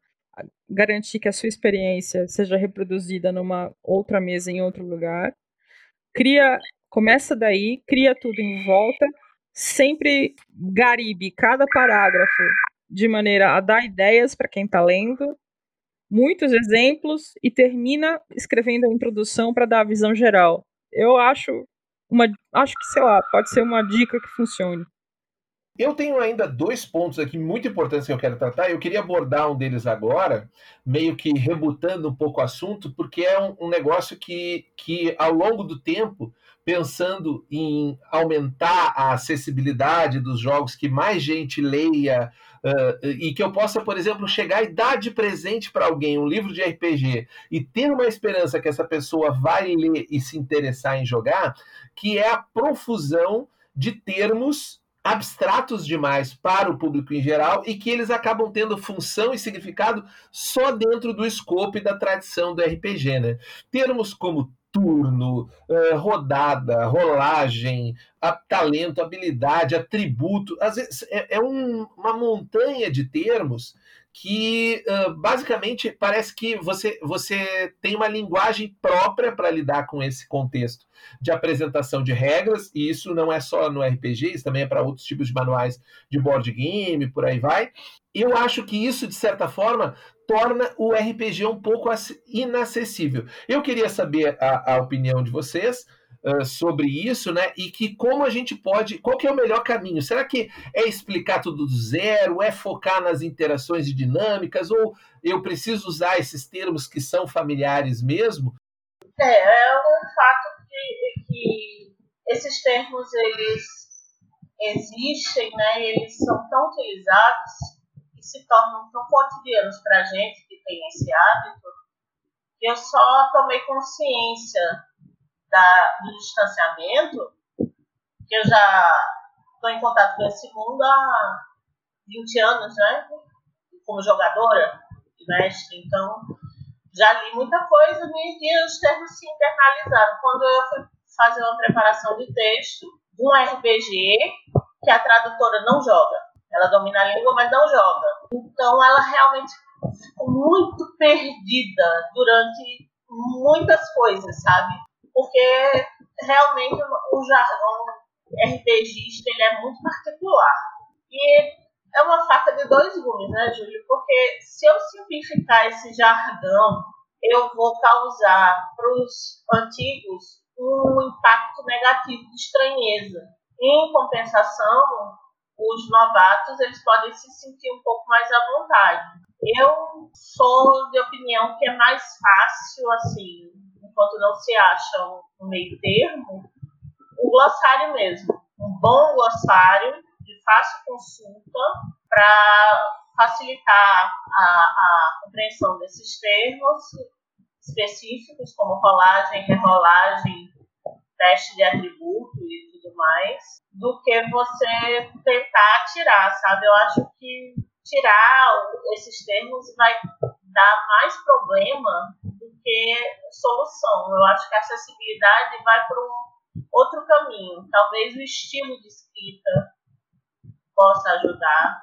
garantir que a sua experiência seja reproduzida numa outra mesa em outro lugar. Cria, começa daí, cria tudo em volta, sempre garibe cada parágrafo de maneira a dar ideias para quem está lendo muitos exemplos e termina escrevendo a introdução para dar a visão geral. Eu acho uma, acho que sei lá, pode ser uma dica que funcione. Eu tenho ainda dois pontos aqui muito importantes que eu quero tratar. Eu queria abordar um deles agora, meio que rebutando um pouco o assunto, porque é um, um negócio que, que, ao longo do tempo, pensando em aumentar a acessibilidade dos jogos, que mais gente leia, Uh, e que eu possa, por exemplo, chegar e dar de presente para alguém um livro de RPG e ter uma esperança que essa pessoa vai ler e se interessar em jogar, que é a profusão de termos abstratos demais para o público em geral e que eles acabam tendo função e significado só dentro do escopo e da tradição do RPG, né? Termos como turno, uh, rodada, rolagem, a, talento, habilidade, atributo. Às vezes é, é um, uma montanha de termos que uh, basicamente parece que você, você tem uma linguagem própria para lidar com esse contexto de apresentação de regras, e isso não é só no RPG, isso também é para outros tipos de manuais de board game, por aí vai. eu acho que isso, de certa forma, torna o RPG um pouco inacessível. Eu queria saber a, a opinião de vocês sobre isso, né? E que como a gente pode. Qual que é o melhor caminho? Será que é explicar tudo do zero? É focar nas interações e dinâmicas? Ou eu preciso usar esses termos que são familiares mesmo? É, é um fato que, que esses termos eles existem, né? Eles são tão utilizados e se tornam tão cotidianos para gente que tem esse hábito, que eu só tomei consciência da, do distanciamento, que eu já estou em contato com esse mundo há 20 anos, né? Como jogadora e mestre, então já li muita coisa e os termos se internalizaram. Quando eu fui fazer uma preparação de texto de um RPG que a tradutora não joga. Ela domina a língua, mas não joga. Então ela realmente ficou muito perdida durante muitas coisas, sabe? Porque realmente o jargão RPGista ele é muito particular. E é uma faca de dois gumes, né, Júlio? Porque se eu simplificar esse jargão, eu vou causar para os antigos um impacto negativo de estranheza. Em compensação, os novatos eles podem se sentir um pouco mais à vontade. Eu sou de opinião que é mais fácil, assim, enquanto não se acha um meio termo, o glossário mesmo. Um bom glossário de fácil consulta para facilitar a, a compreensão desses termos específicos, como rolagem, rerolagem, teste de atributo e tudo mais, do que você tentar tirar, sabe? Eu acho que tirar esses termos vai dar mais problema do que solução. Eu acho que a acessibilidade vai para um outro caminho. Talvez o estilo de escrita possa ajudar,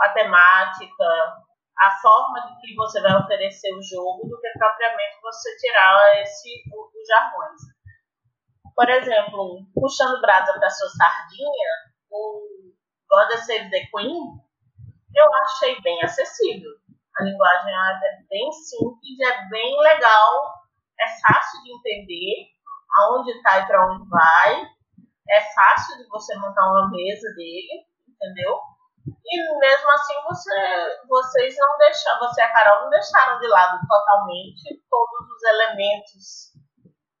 a temática, a forma de que você vai oferecer o jogo, do que propriamente você tirar esse, os jargões. Por exemplo, puxando brasa para sua sardinha, o God Save the Queen, eu achei bem acessível. A linguagem é bem simples, é bem legal, é fácil de entender aonde está e para onde vai, é fácil de você montar uma mesa dele, entendeu? E mesmo assim você, vocês não deixaram, você e a Carol não deixaram de lado totalmente todos os elementos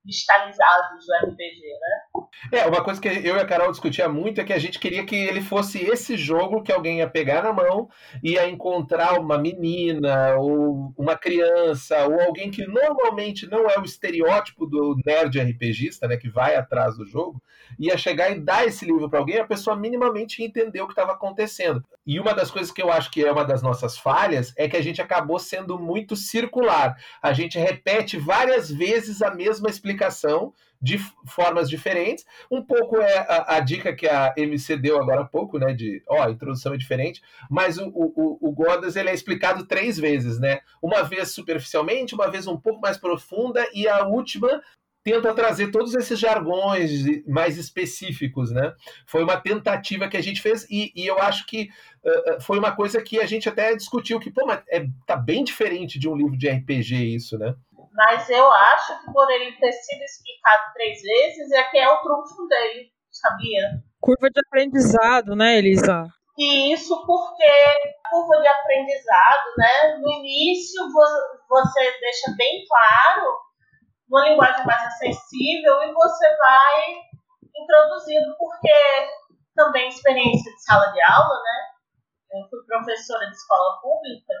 cristalizados do RPG, né? É, uma coisa que eu e a Carol discutia muito é que a gente queria que ele fosse esse jogo que alguém ia pegar na mão, ia encontrar uma menina, ou uma criança, ou alguém que normalmente não é o estereótipo do nerd RPGista, né, que vai atrás do jogo, ia chegar e dar esse livro para alguém, a pessoa minimamente entender o que estava acontecendo. E uma das coisas que eu acho que é uma das nossas falhas é que a gente acabou sendo muito circular. A gente repete várias vezes a mesma explicação de formas diferentes. Um pouco é a, a, dica que a MC deu agora há pouco, né? De ó, a introdução é diferente, mas o, o, o Godas ele é explicado três vezes, né? Uma vez superficialmente, uma vez um pouco mais profunda, e a última tenta trazer todos esses jargões mais específicos, né? Foi uma tentativa que a gente fez e, e eu acho que uh, foi uma coisa que a gente até discutiu que, pô, mas é, tá bem diferente de um livro de RPG isso, né? Mas eu acho que por ele ter sido explicado três vezes é que é o trunfo dele, sabia? Curva de aprendizado, né, Elisa? E isso porque a curva de aprendizado, né? No início você deixa bem claro uma linguagem mais acessível e você vai introduzindo, porque também experiência de sala de aula, né? Eu fui professora de escola pública.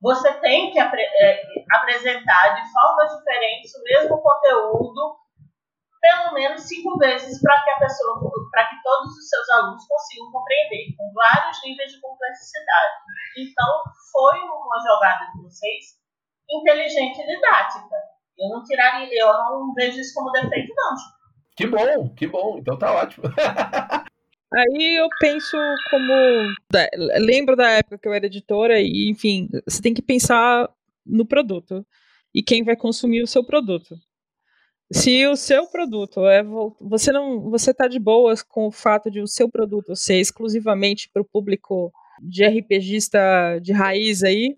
Você tem que apre é, apresentar de formas diferentes o mesmo conteúdo pelo menos cinco vezes para que a pessoa, para que todos os seus alunos consigam compreender, com vários níveis de complexidade. Então, foi uma jogada de vocês inteligente e didática eu não tiraria, eu não vejo isso como defeito, não. Que bom, que bom. Então tá ótimo. <laughs> Aí eu penso como. Lembro da época que eu era editora, e enfim, você tem que pensar no produto e quem vai consumir o seu produto. Se o seu produto é. Você não. Você tá de boas com o fato de o seu produto ser exclusivamente para o público de RPGista de raiz aí,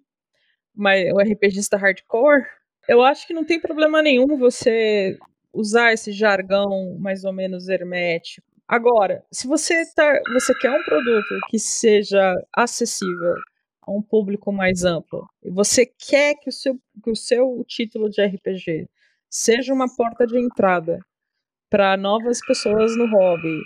mas o RPGista hardcore, eu acho que não tem problema nenhum você usar esse jargão mais ou menos hermético. Agora, se você, tá, você quer um produto que seja acessível a um público mais amplo, e você quer que o seu, que o seu título de RPG seja uma porta de entrada para novas pessoas no hobby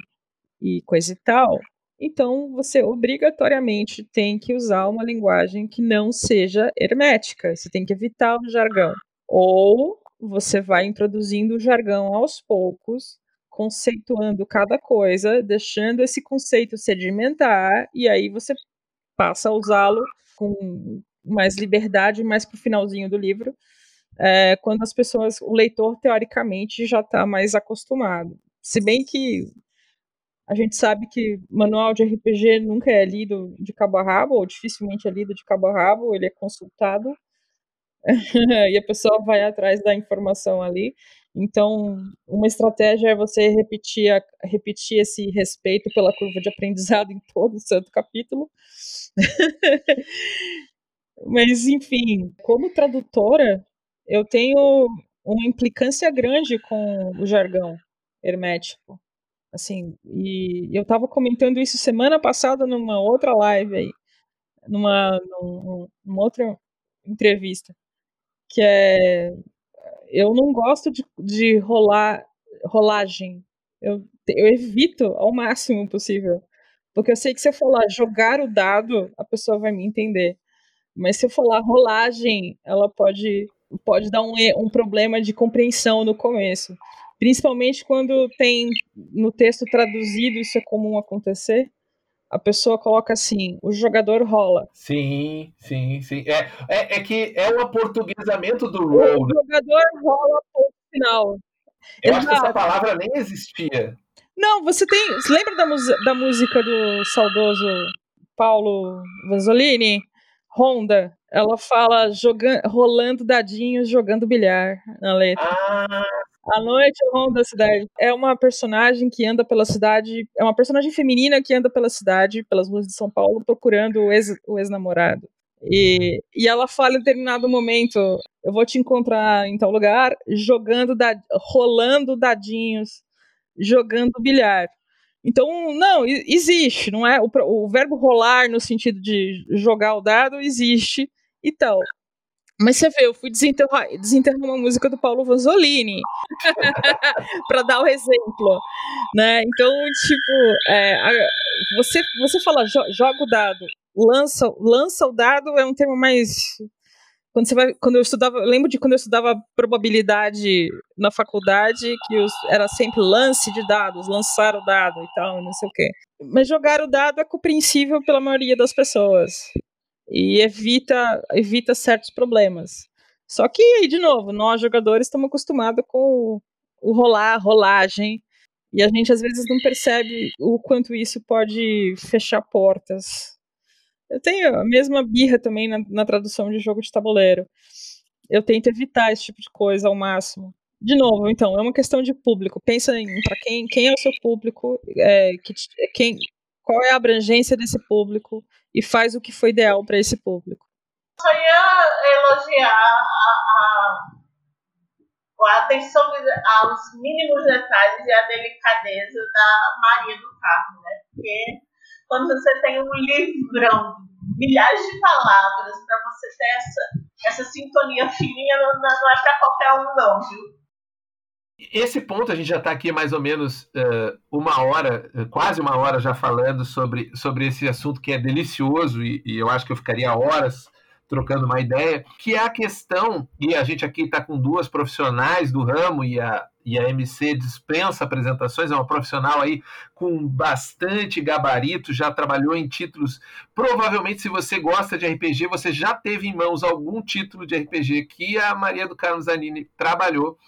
e coisa e tal, então você obrigatoriamente tem que usar uma linguagem que não seja hermética. Você tem que evitar o jargão. Ou você vai introduzindo o jargão aos poucos, conceituando cada coisa, deixando esse conceito sedimentar, e aí você passa a usá-lo com mais liberdade, mais para o finalzinho do livro, é, quando as pessoas, o leitor, teoricamente, já está mais acostumado. Se bem que a gente sabe que manual de RPG nunca é lido de cabo a rabo, ou dificilmente é lido de cabo a rabo, ele é consultado <laughs> e a pessoa vai atrás da informação ali. Então, uma estratégia é você repetir, a, repetir esse respeito pela curva de aprendizado <laughs> em todo o santo capítulo. <laughs> Mas, enfim, como tradutora, eu tenho uma implicância grande com o jargão hermético. Assim, e eu estava comentando isso semana passada numa outra live aí, numa, numa outra entrevista que é eu não gosto de, de rolar rolagem. Eu, eu evito ao máximo possível. Porque eu sei que se eu falar jogar o dado, a pessoa vai me entender. Mas se eu falar rolagem, ela pode, pode dar um, um problema de compreensão no começo. Principalmente quando tem no texto traduzido, isso é comum acontecer a pessoa coloca assim, o jogador rola. Sim, sim, sim. É, é, é que é o aportuguesamento do roll. O né? jogador rola ponto final. Eu Exato. acho que essa palavra nem existia. Não, você tem. Você lembra da, da música do saudoso Paulo Vanzolini? Honda. Ela fala jogando, rolando dadinhos, jogando bilhar na letra. Ah, a noite é o da cidade. É uma personagem que anda pela cidade. É uma personagem feminina que anda pela cidade, pelas ruas de São Paulo, procurando o ex-namorado. Ex e, e ela fala em determinado momento: Eu vou te encontrar em tal lugar, jogando, rolando dadinhos, jogando bilhar. Então, não, existe, não é? O, o verbo rolar no sentido de jogar o dado existe e tal. Mas você vê, eu fui desenterrar, desenterrar uma música do Paulo Vanzolini <laughs> para dar o exemplo, né? Então, tipo, é, você você fala jo, joga o dado, lança lança o dado é um termo mais quando você vai quando eu estudava, eu lembro de quando eu estudava probabilidade na faculdade que os, era sempre lance de dados, lançar o dado e tal, não sei o quê. Mas jogar o dado é compreensível pela maioria das pessoas e evita, evita certos problemas. Só que, de novo, nós jogadores estamos acostumados com o, rolar, a rolagem, e a gente às vezes não percebe o quanto isso pode fechar portas. Eu tenho a mesma birra também na, na tradução de jogo de tabuleiro. Eu tento evitar esse tipo de coisa ao máximo. De novo, então, é uma questão de público. Pensa em para quem, quem é o seu público, é, que, quem, qual é a abrangência desse público e faz o que foi ideal para esse público. Só ia elogiar a, a, a atenção aos mínimos detalhes e a delicadeza da Maria do Carmo, né? Porque quando você tem um livrão, milhares de palavras, para você ter essa, essa sintonia fininha, não, não é para qualquer um, não, viu? Esse ponto a gente já está aqui mais ou menos uh, uma hora, uh, quase uma hora já falando sobre, sobre esse assunto que é delicioso e, e eu acho que eu ficaria horas trocando uma ideia, que é a questão, e a gente aqui está com duas profissionais do ramo e a, e a MC dispensa apresentações, é uma profissional aí com bastante gabarito, já trabalhou em títulos. Provavelmente, se você gosta de RPG, você já teve em mãos algum título de RPG que a Maria do Carmo Zanini trabalhou.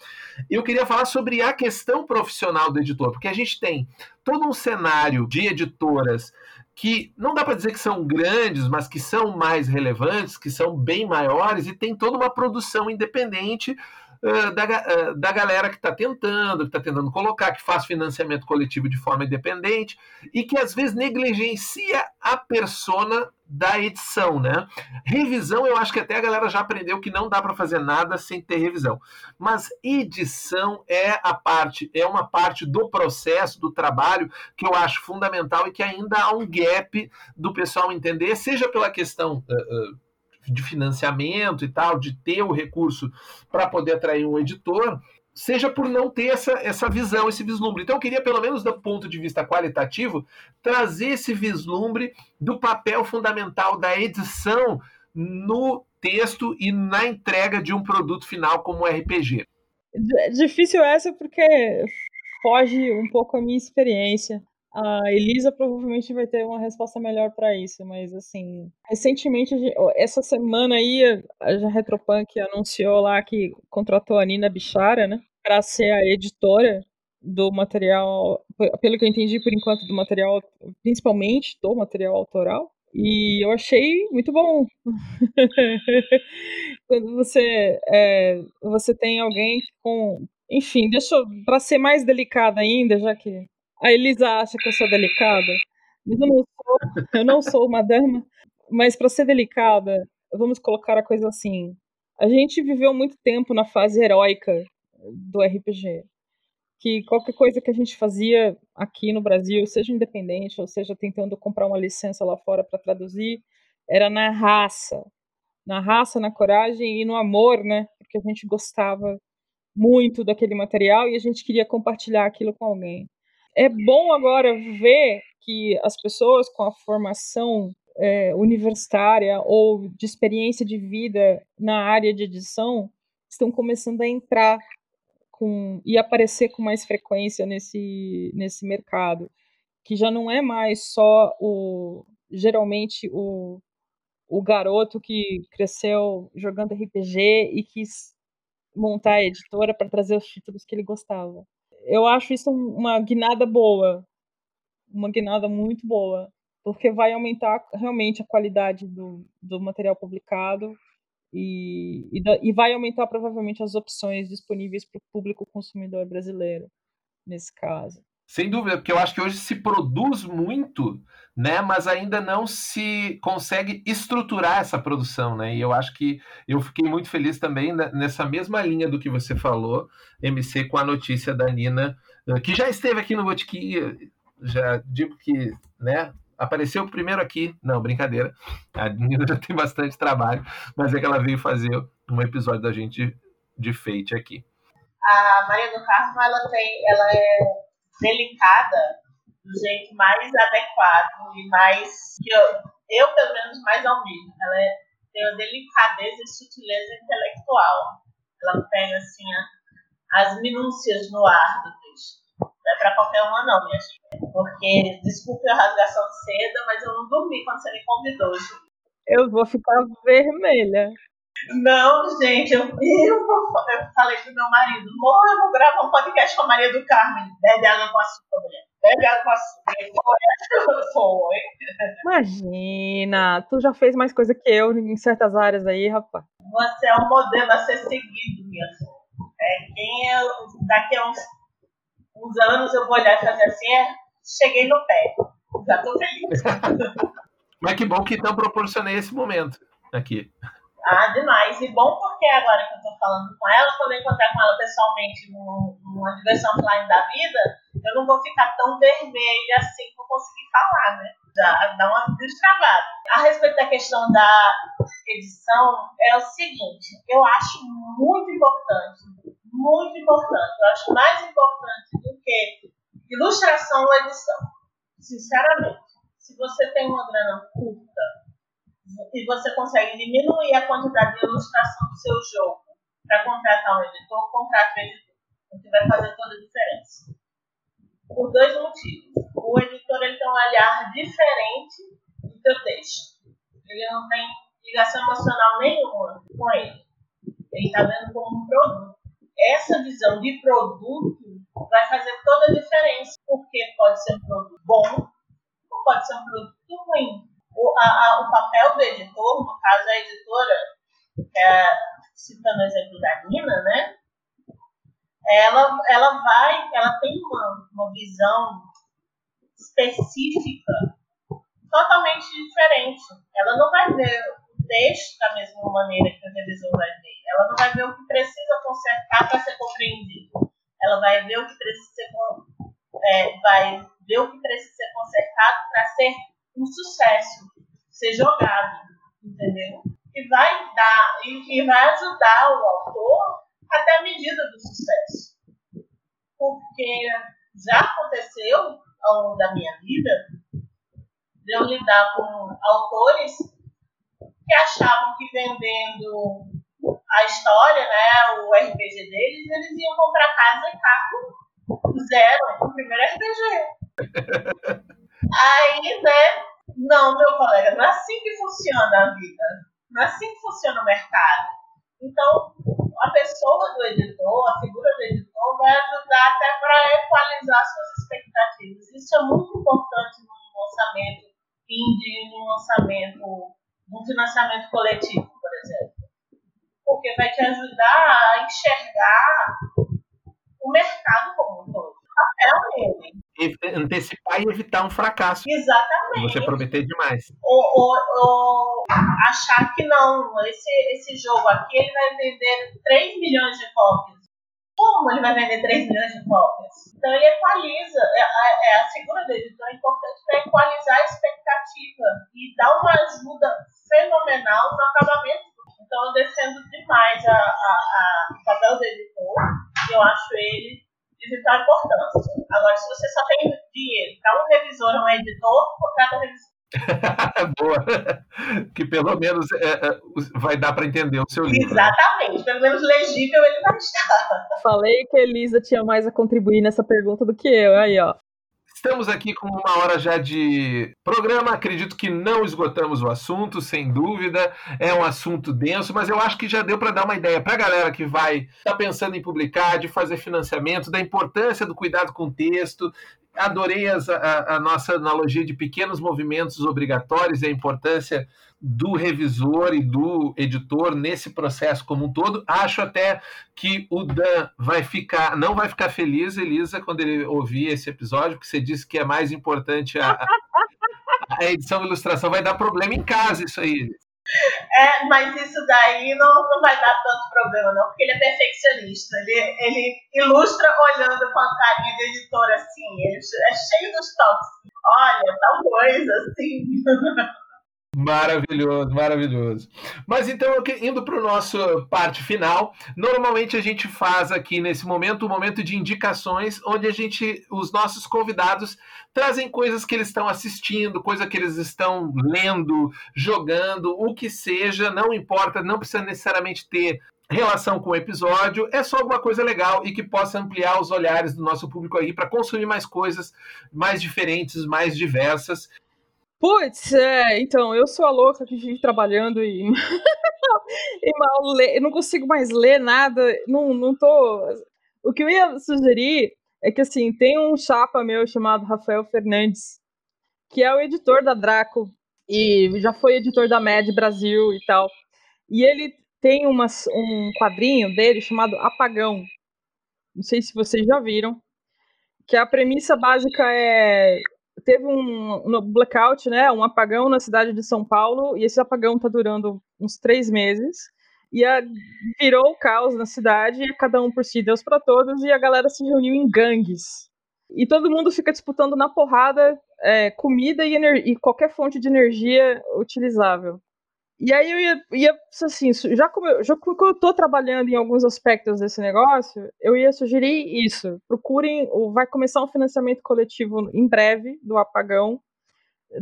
Eu queria falar sobre a questão profissional do editor, porque a gente tem todo um cenário de editoras que não dá para dizer que são grandes, mas que são mais relevantes, que são bem maiores e tem toda uma produção independente da, da galera que está tentando, que está tentando colocar, que faz financiamento coletivo de forma independente e que às vezes negligencia a persona da edição, né? Revisão, eu acho que até a galera já aprendeu que não dá para fazer nada sem ter revisão. Mas edição é a parte, é uma parte do processo, do trabalho que eu acho fundamental e que ainda há um gap do pessoal entender, seja pela questão uh, de financiamento e tal, de ter o recurso para poder atrair um editor, seja por não ter essa, essa visão, esse vislumbre. Então, eu queria, pelo menos do ponto de vista qualitativo, trazer esse vislumbre do papel fundamental da edição no texto e na entrega de um produto final como RPG. Difícil essa porque foge um pouco a minha experiência. A Elisa provavelmente vai ter uma resposta melhor para isso, mas assim, recentemente, essa semana aí, a Retropunk anunciou lá que contratou a Nina Bichara, né, para ser a editora do material, pelo que eu entendi por enquanto, do material, principalmente do material autoral. E eu achei muito bom. <laughs> Quando você, é, você tem alguém com. Enfim, deixa para ser mais delicada ainda, já que a Elisa acha que eu sou delicada, mas eu não sou, eu não sou uma dama. Mas para ser delicada, vamos colocar a coisa assim. A gente viveu muito tempo na fase heróica do RPG. Que qualquer coisa que a gente fazia aqui no Brasil, seja independente, ou seja tentando comprar uma licença lá fora para traduzir, era na raça. Na raça, na coragem e no amor, né? Porque a gente gostava muito daquele material e a gente queria compartilhar aquilo com alguém é bom agora ver que as pessoas com a formação é, universitária ou de experiência de vida na área de edição estão começando a entrar com, e aparecer com mais frequência nesse, nesse mercado, que já não é mais só o geralmente o, o garoto que cresceu jogando RPG e quis montar a editora para trazer os títulos que ele gostava eu acho isso uma guinada boa. Uma guinada muito boa. Porque vai aumentar realmente a qualidade do, do material publicado e, e, da, e vai aumentar provavelmente as opções disponíveis para o público consumidor brasileiro, nesse caso. Sem dúvida, porque eu acho que hoje se produz muito, né, mas ainda não se consegue estruturar essa produção, né? E eu acho que eu fiquei muito feliz também nessa mesma linha do que você falou, MC, com a notícia da Nina, eh, que já esteve aqui no Botiquim, já digo que, né, apareceu primeiro aqui. Não, brincadeira. A Nina <laughs> já tem bastante trabalho, mas é que ela veio fazer um episódio da gente de Fate aqui. A Maria do Carmo, ela tem, ela é delicada do jeito mais adequado e mais que eu, eu pelo menos mais almejo. Ela é, tem uma delicadeza e sutileza intelectual. Ela pega assim a, as minúcias no ar do texto. Não é para qualquer uma não, minha filha. Porque, desculpe a rasgação de seda, mas eu não dormi quando você me convidou. Eu vou ficar vermelha. Não, gente, eu, eu, eu falei pro meu marido, amor, eu vou gravar um podcast com a Maria do Carmen. Bebe água com açúcar, mulher. Bebe água com açúcar. <laughs> Foi. Imagina, tu já fez mais coisa que eu em certas áreas aí, rapaz. Você é um modelo a ser seguido, minha filha. É, quem eu, daqui a uns, uns anos eu vou olhar e fazer assim, é, cheguei no pé. Já tô feliz. <laughs> Mas que bom que então proporcionei esse momento aqui. Ah, demais. E bom porque agora que eu tô falando com ela, quando eu encontrar com ela pessoalmente numa diversão online da vida, eu não vou ficar tão vermelha assim pra conseguir falar, né? Dá, dá uma destravada. A respeito da questão da edição, é o seguinte, eu acho muito importante, muito importante, eu acho mais importante do que ilustração ou edição. Sinceramente, se você tem uma grana curta, e você consegue diminuir a quantidade de ilustração do seu jogo para contratar um editor, contrata o editor. O vai fazer toda a diferença. Por dois motivos. O editor ele tem um olhar diferente do seu texto. Ele não tem ligação emocional nenhuma com ele. Ele está vendo como um produto. Essa visão de produto vai fazer toda a diferença. Porque pode ser um produto bom ou pode ser um produto ruim o, a, a, o papel do editor, no caso a editora, é, citando o exemplo da Nina, né? ela, ela vai, ela tem uma, uma visão específica totalmente diferente. Ela não vai ver o texto da mesma maneira que o revisor vai ver. Ela não vai ver o que precisa consertar para ser compreendido. Ela vai ver o que precisa ser, é, vai ver o que precisa ser consertado para ser um sucesso, ser jogado, entendeu? E vai dar e, e vai ajudar o autor até a medida do sucesso. Porque já aconteceu ao longo da minha vida de eu lidar com autores que achavam que vendendo a história, né, o RPG deles, eles iam comprar casa e carro zero, o primeiro RPG. <laughs> Aí, né, não, meu colega, não é assim que funciona a vida. Não é assim que funciona o mercado. Então, a pessoa do editor, a figura do editor, vai ajudar até para equalizar suas expectativas. Isso é muito importante no lançamento indie, no lançamento, no financiamento coletivo, por exemplo. Porque vai te ajudar a enxergar o mercado como um todo. Papel nele antecipar e evitar um fracasso. Exatamente. Você prometer demais. Ou, ou, ou, achar que não, esse, esse jogo aqui ele vai vender 3 milhões de cópias. Como ele vai vender 3 milhões de cópias? Então ele equaliza, é, é, é figura do editor é importante para equalizar a expectativa e dar uma ajuda fenomenal no acabamento. Então eu defendo demais a, a, a papel do editor e eu acho ele de vital importância. Agora, se você só tem dinheiro para um revisor ou um editor, contrata um revisor. Boa. <laughs> Que pelo menos é, é, vai dar para entender o seu livro. Né? Exatamente. Pelo menos legível ele vai estar. Falei que a Elisa tinha mais a contribuir nessa pergunta do que eu. Aí, ó. Estamos aqui com uma hora já de programa. Acredito que não esgotamos o assunto, sem dúvida. É um assunto denso, mas eu acho que já deu para dar uma ideia para a galera que vai estar tá pensando em publicar, de fazer financiamento, da importância do cuidado com o texto, adorei as, a, a, nossa analogia de pequenos movimentos obrigatórios e a importância do revisor e do editor nesse processo como um todo. Acho até que o Dan vai ficar, não vai ficar feliz, Elisa, quando ele ouvir esse episódio, porque você disse que é mais importante a, a edição e ilustração. Vai dar problema em casa isso aí. É, mas isso daí não, não vai dar tanto problema, não, porque ele é perfeccionista. Ele, ele ilustra olhando com a carinha de editor assim, ele é cheio dos toques. Olha, tal coisa, assim. <laughs> Maravilhoso, maravilhoso. Mas então, indo para o nosso parte final, normalmente a gente faz aqui nesse momento um momento de indicações, onde a gente, os nossos convidados trazem coisas que eles estão assistindo, coisa que eles estão lendo, jogando, o que seja, não importa, não precisa necessariamente ter relação com o episódio, é só alguma coisa legal e que possa ampliar os olhares do nosso público aí para consumir mais coisas mais diferentes, mais diversas. Putz, é, então, eu sou a louca que vive trabalhando e, <laughs> e mal eu não consigo mais ler nada, não, não tô... O que eu ia sugerir é que, assim, tem um chapa meu chamado Rafael Fernandes, que é o editor da Draco, e já foi editor da Med Brasil e tal, e ele tem uma, um quadrinho dele chamado Apagão, não sei se vocês já viram, que a premissa básica é teve um, um, blackout, né, um apagão na cidade de São Paulo, e esse apagão está durando uns três meses, e a, virou o caos na cidade, cada um por si, Deus para todos, e a galera se reuniu em gangues. E todo mundo fica disputando na porrada é, comida e, e qualquer fonte de energia utilizável. E aí eu ia, ia assim, já como, eu, já como eu tô trabalhando em alguns aspectos desse negócio, eu ia sugerir isso. Procurem, vai começar um financiamento coletivo em breve do Apagão,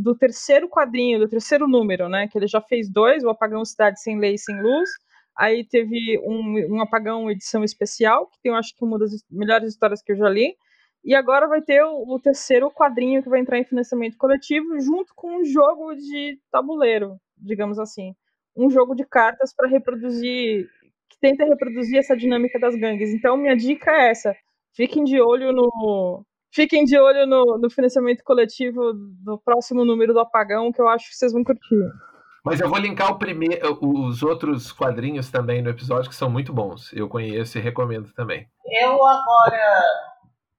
do terceiro quadrinho, do terceiro número, né? Que ele já fez dois, o Apagão Cidade Sem Lei e Sem Luz. Aí teve um, um Apagão edição especial, que tem, eu acho que uma das melhores histórias que eu já li. E agora vai ter o, o terceiro quadrinho que vai entrar em financiamento coletivo, junto com um jogo de tabuleiro digamos assim, um jogo de cartas para reproduzir, que tenta reproduzir essa dinâmica das gangues. Então, minha dica é essa: fiquem de olho no. Fiquem de olho no, no financiamento coletivo do próximo número do Apagão, que eu acho que vocês vão curtir. Mas eu vou linkar o primeiro, os outros quadrinhos também no episódio, que são muito bons. Eu conheço e recomendo também. Eu agora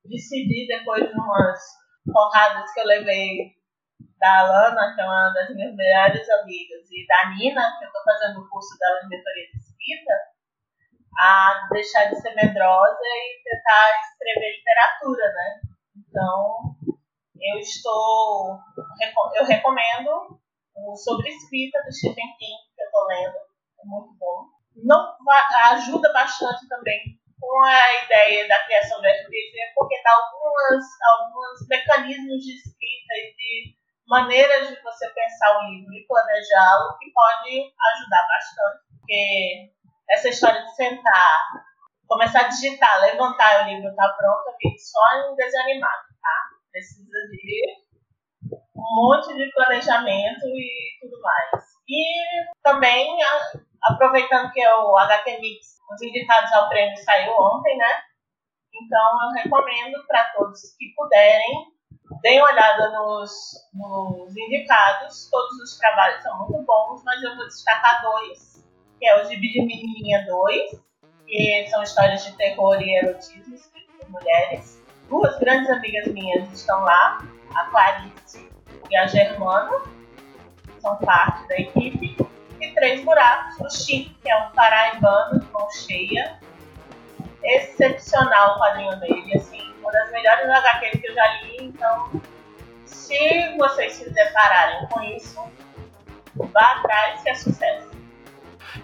decidi, depois de umas porradas que eu levei da Alana, que é uma das minhas melhores amigas, e da Nina, que eu estou fazendo o curso dela em mentoria de escrita, a deixar de ser medrosa e tentar escrever literatura, né? Então, eu estou. Eu recomendo o Sobre Escrita do Stephen King, que eu estou lendo, é muito bom. Não ajuda bastante também com a ideia da criação do RPG, porque dá algumas, alguns mecanismos de escrita e de maneiras de você pensar o livro e planejá-lo que pode ajudar bastante. Porque essa história de sentar, começar a digitar, levantar o livro está pronto, fica só em desanimado, tá? Precisa de um monte de planejamento e tudo mais. E também, aproveitando que o HT Mix, os indicados ao prêmio saiu ontem, né? Então eu recomendo para todos que puderem, deem uma olhada nos, nos indicados. Todos os trabalhos são muito bons, mas eu vou destacar dois que é o Gibi de Menininha 2, que são histórias de terror e erotismo escritas por mulheres. Duas grandes amigas minhas estão lá, a Clarice e a Germana, são parte da equipe. E Três Buracos, o Chico, que é um paraibano de mão cheia. Excepcional o quadrinho dele, assim, uma das melhores HQs que eu já li, então se vocês se depararem com isso, vá atrás que é sucesso.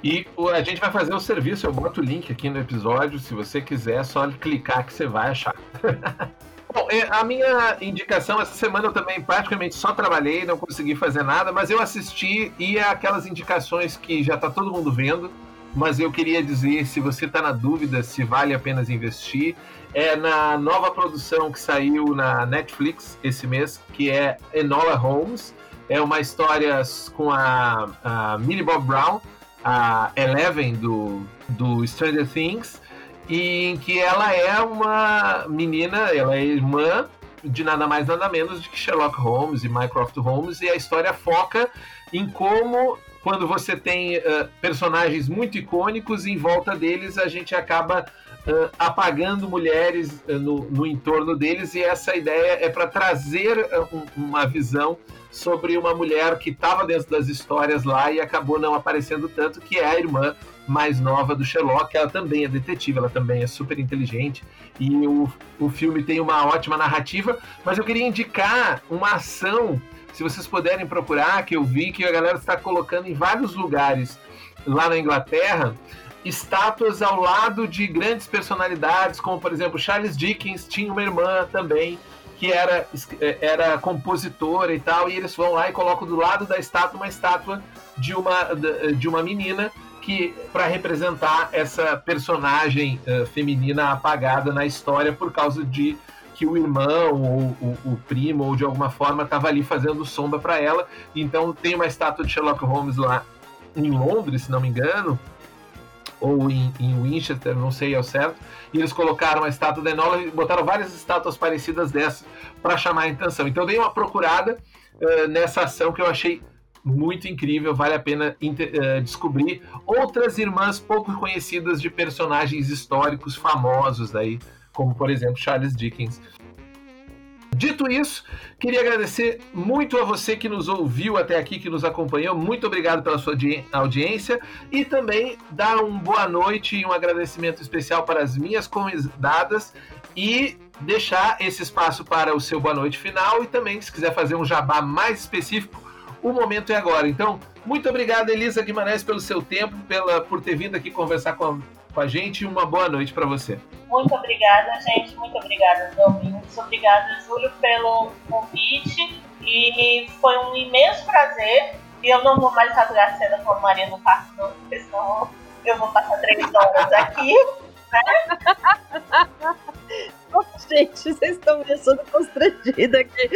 E a gente vai fazer o serviço, eu boto o link aqui no episódio, se você quiser, é só clicar que você vai achar. <laughs> Bom, é, a minha indicação, essa semana eu também praticamente só trabalhei, não consegui fazer nada, mas eu assisti e é aquelas indicações que já está todo mundo vendo, mas eu queria dizer, se você está na dúvida se vale a pena investir, é na nova produção que saiu na Netflix esse mês, que é Enola Holmes. É uma história com a, a Millie Bob Brown, a Eleven do, do Stranger Things, e em que ela é uma menina, ela é irmã de nada mais nada menos de que Sherlock Holmes e Mycroft Holmes, e a história foca em como quando você tem uh, personagens muito icônicos em volta deles, a gente acaba uh, apagando mulheres uh, no, no, entorno deles, e essa ideia é para trazer um, uma visão sobre uma mulher que estava dentro das histórias lá e acabou não aparecendo tanto, que é a irmã mais nova do Sherlock. Ela também é detetive, ela também é super inteligente e o, o filme tem uma ótima narrativa. Mas eu queria indicar uma ação, se vocês puderem procurar, que eu vi que a galera está colocando em vários lugares lá na Inglaterra estátuas ao lado de grandes personalidades, como por exemplo Charles Dickens tinha uma irmã também que era, era compositora e tal, e eles vão lá e colocam do lado da estátua uma estátua de uma, de uma menina que para representar essa personagem uh, feminina apagada na história por causa de que o irmão ou o, o primo ou de alguma forma estava ali fazendo sombra para ela. Então tem uma estátua de Sherlock Holmes lá em Londres, se não me engano, ou em, em Winchester, não sei ao certo, e eles colocaram a estátua da Enola e botaram várias estátuas parecidas dessas para chamar a atenção. Então dei uma procurada uh, nessa ação que eu achei muito incrível, vale a pena uh, descobrir outras irmãs pouco conhecidas de personagens históricos famosos aí, como por exemplo Charles Dickens. Dito isso, queria agradecer muito a você que nos ouviu até aqui, que nos acompanhou. Muito obrigado pela sua audiência e também dar uma boa noite e um agradecimento especial para as minhas convidadas e deixar esse espaço para o seu boa noite final e também se quiser fazer um jabá mais específico, o momento é agora. Então, muito obrigado Elisa Guimarães pelo seu tempo, pela por ter vindo aqui conversar com com a gente e uma boa noite para você. Muito obrigada, gente. Muito obrigada, Domingos. Obrigada, Júlio, pelo convite. E foi um imenso prazer. E eu não vou mais rasgar cena com a Maria no quarto, não, porque senão eu vou passar três horas aqui. Né? <laughs> gente, vocês estão me deixando constrangida aqui.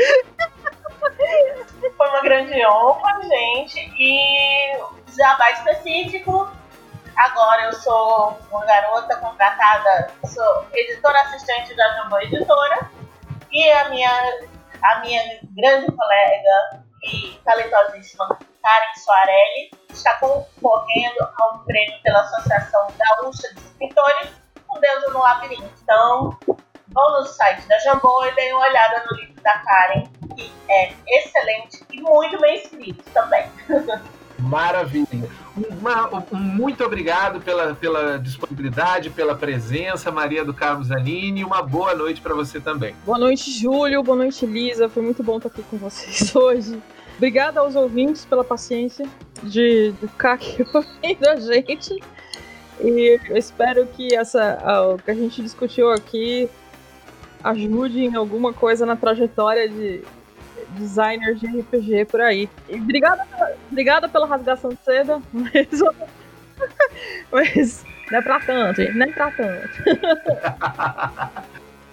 Foi uma grande honra, gente. E jabá específico Agora eu sou uma garota contratada, sou editora assistente da Jambô Editora e a minha, a minha grande colega e talentosíssima Karen Soarelli, está concorrendo a um prêmio pela Associação Gaúcha de Escritores, O Deus no Labirinto. Então, vão no site da Jambô e deem uma olhada no livro da Karen, que é excelente e muito bem escrito também. <laughs> Maravilha. Uma, um, muito obrigado pela, pela disponibilidade, pela presença, Maria do Carmo Zanini. Uma boa noite para você também. Boa noite, Júlio. Boa noite, Lisa. Foi muito bom estar aqui com vocês <laughs> hoje. Obrigada aos ouvintes pela paciência de, de ficar aqui <laughs> ouvindo a gente. E eu espero que essa, o que a gente discutiu aqui ajude em alguma coisa na trajetória de designers de RPG por aí. E obrigada, obrigada pela rasgação de seda, <laughs> mas, mas não é pra tanto, não é pra tanto. <laughs>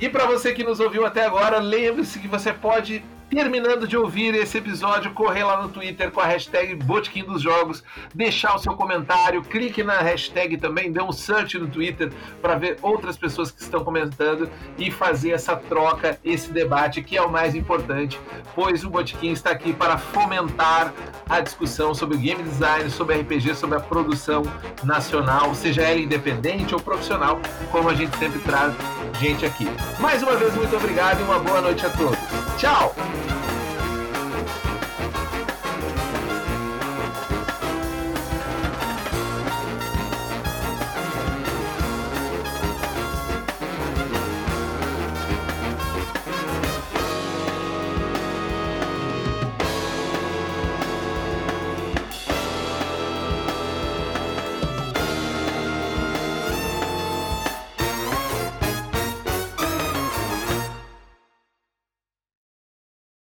e para você que nos ouviu até agora, lembre-se que você pode terminando de ouvir esse episódio, correr lá no Twitter com a hashtag Botequim dos Jogos, deixar o seu comentário, clique na hashtag também, dê um search no Twitter para ver outras pessoas que estão comentando e fazer essa troca, esse debate que é o mais importante, pois o Botequim está aqui para fomentar a discussão sobre game design, sobre RPG, sobre a produção nacional, seja ela independente ou profissional, como a gente sempre traz gente aqui. Mais uma vez, muito obrigado e uma boa noite a todos. Tchau! Thank you.